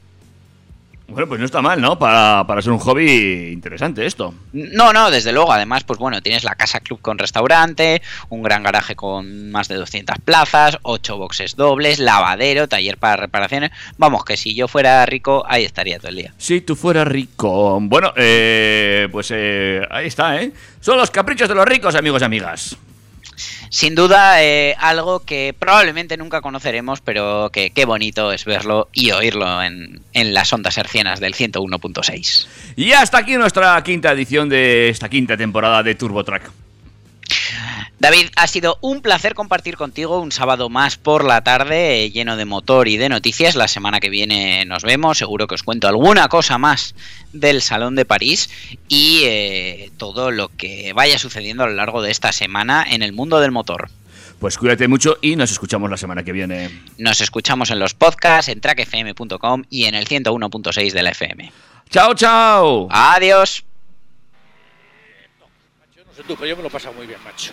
Bueno, pues no está mal, ¿no? Para, para, ser un hobby interesante esto. No, no, desde luego. Además, pues bueno, tienes la casa club con restaurante, un gran garaje con más de 200 plazas, 8 boxes dobles, lavadero, taller para reparaciones. Vamos, que si yo fuera rico, ahí estaría todo el día. Si tú fueras rico. Bueno, eh, pues eh, ahí está, ¿eh? Son los caprichos de los ricos, amigos y amigas sin duda eh, algo que probablemente nunca conoceremos, pero que qué bonito es verlo y oírlo en, las ondas hercianas del 101.6. Y hasta aquí nuestra quinta edición de esta quinta temporada de Turbo Track. David, ha sido un placer compartir contigo un sábado más por la tarde lleno de motor y de noticias. La semana que viene nos vemos, seguro que os cuento alguna cosa más del Salón de París y eh, todo lo que vaya sucediendo a lo largo de esta semana en el mundo del motor. Pues cuídate mucho y nos escuchamos la semana que viene. Nos escuchamos en los podcasts, en trackfm.com y en el 101.6 de la FM. Chao, chao. Adiós. Yo me lo he pasado muy bien, macho.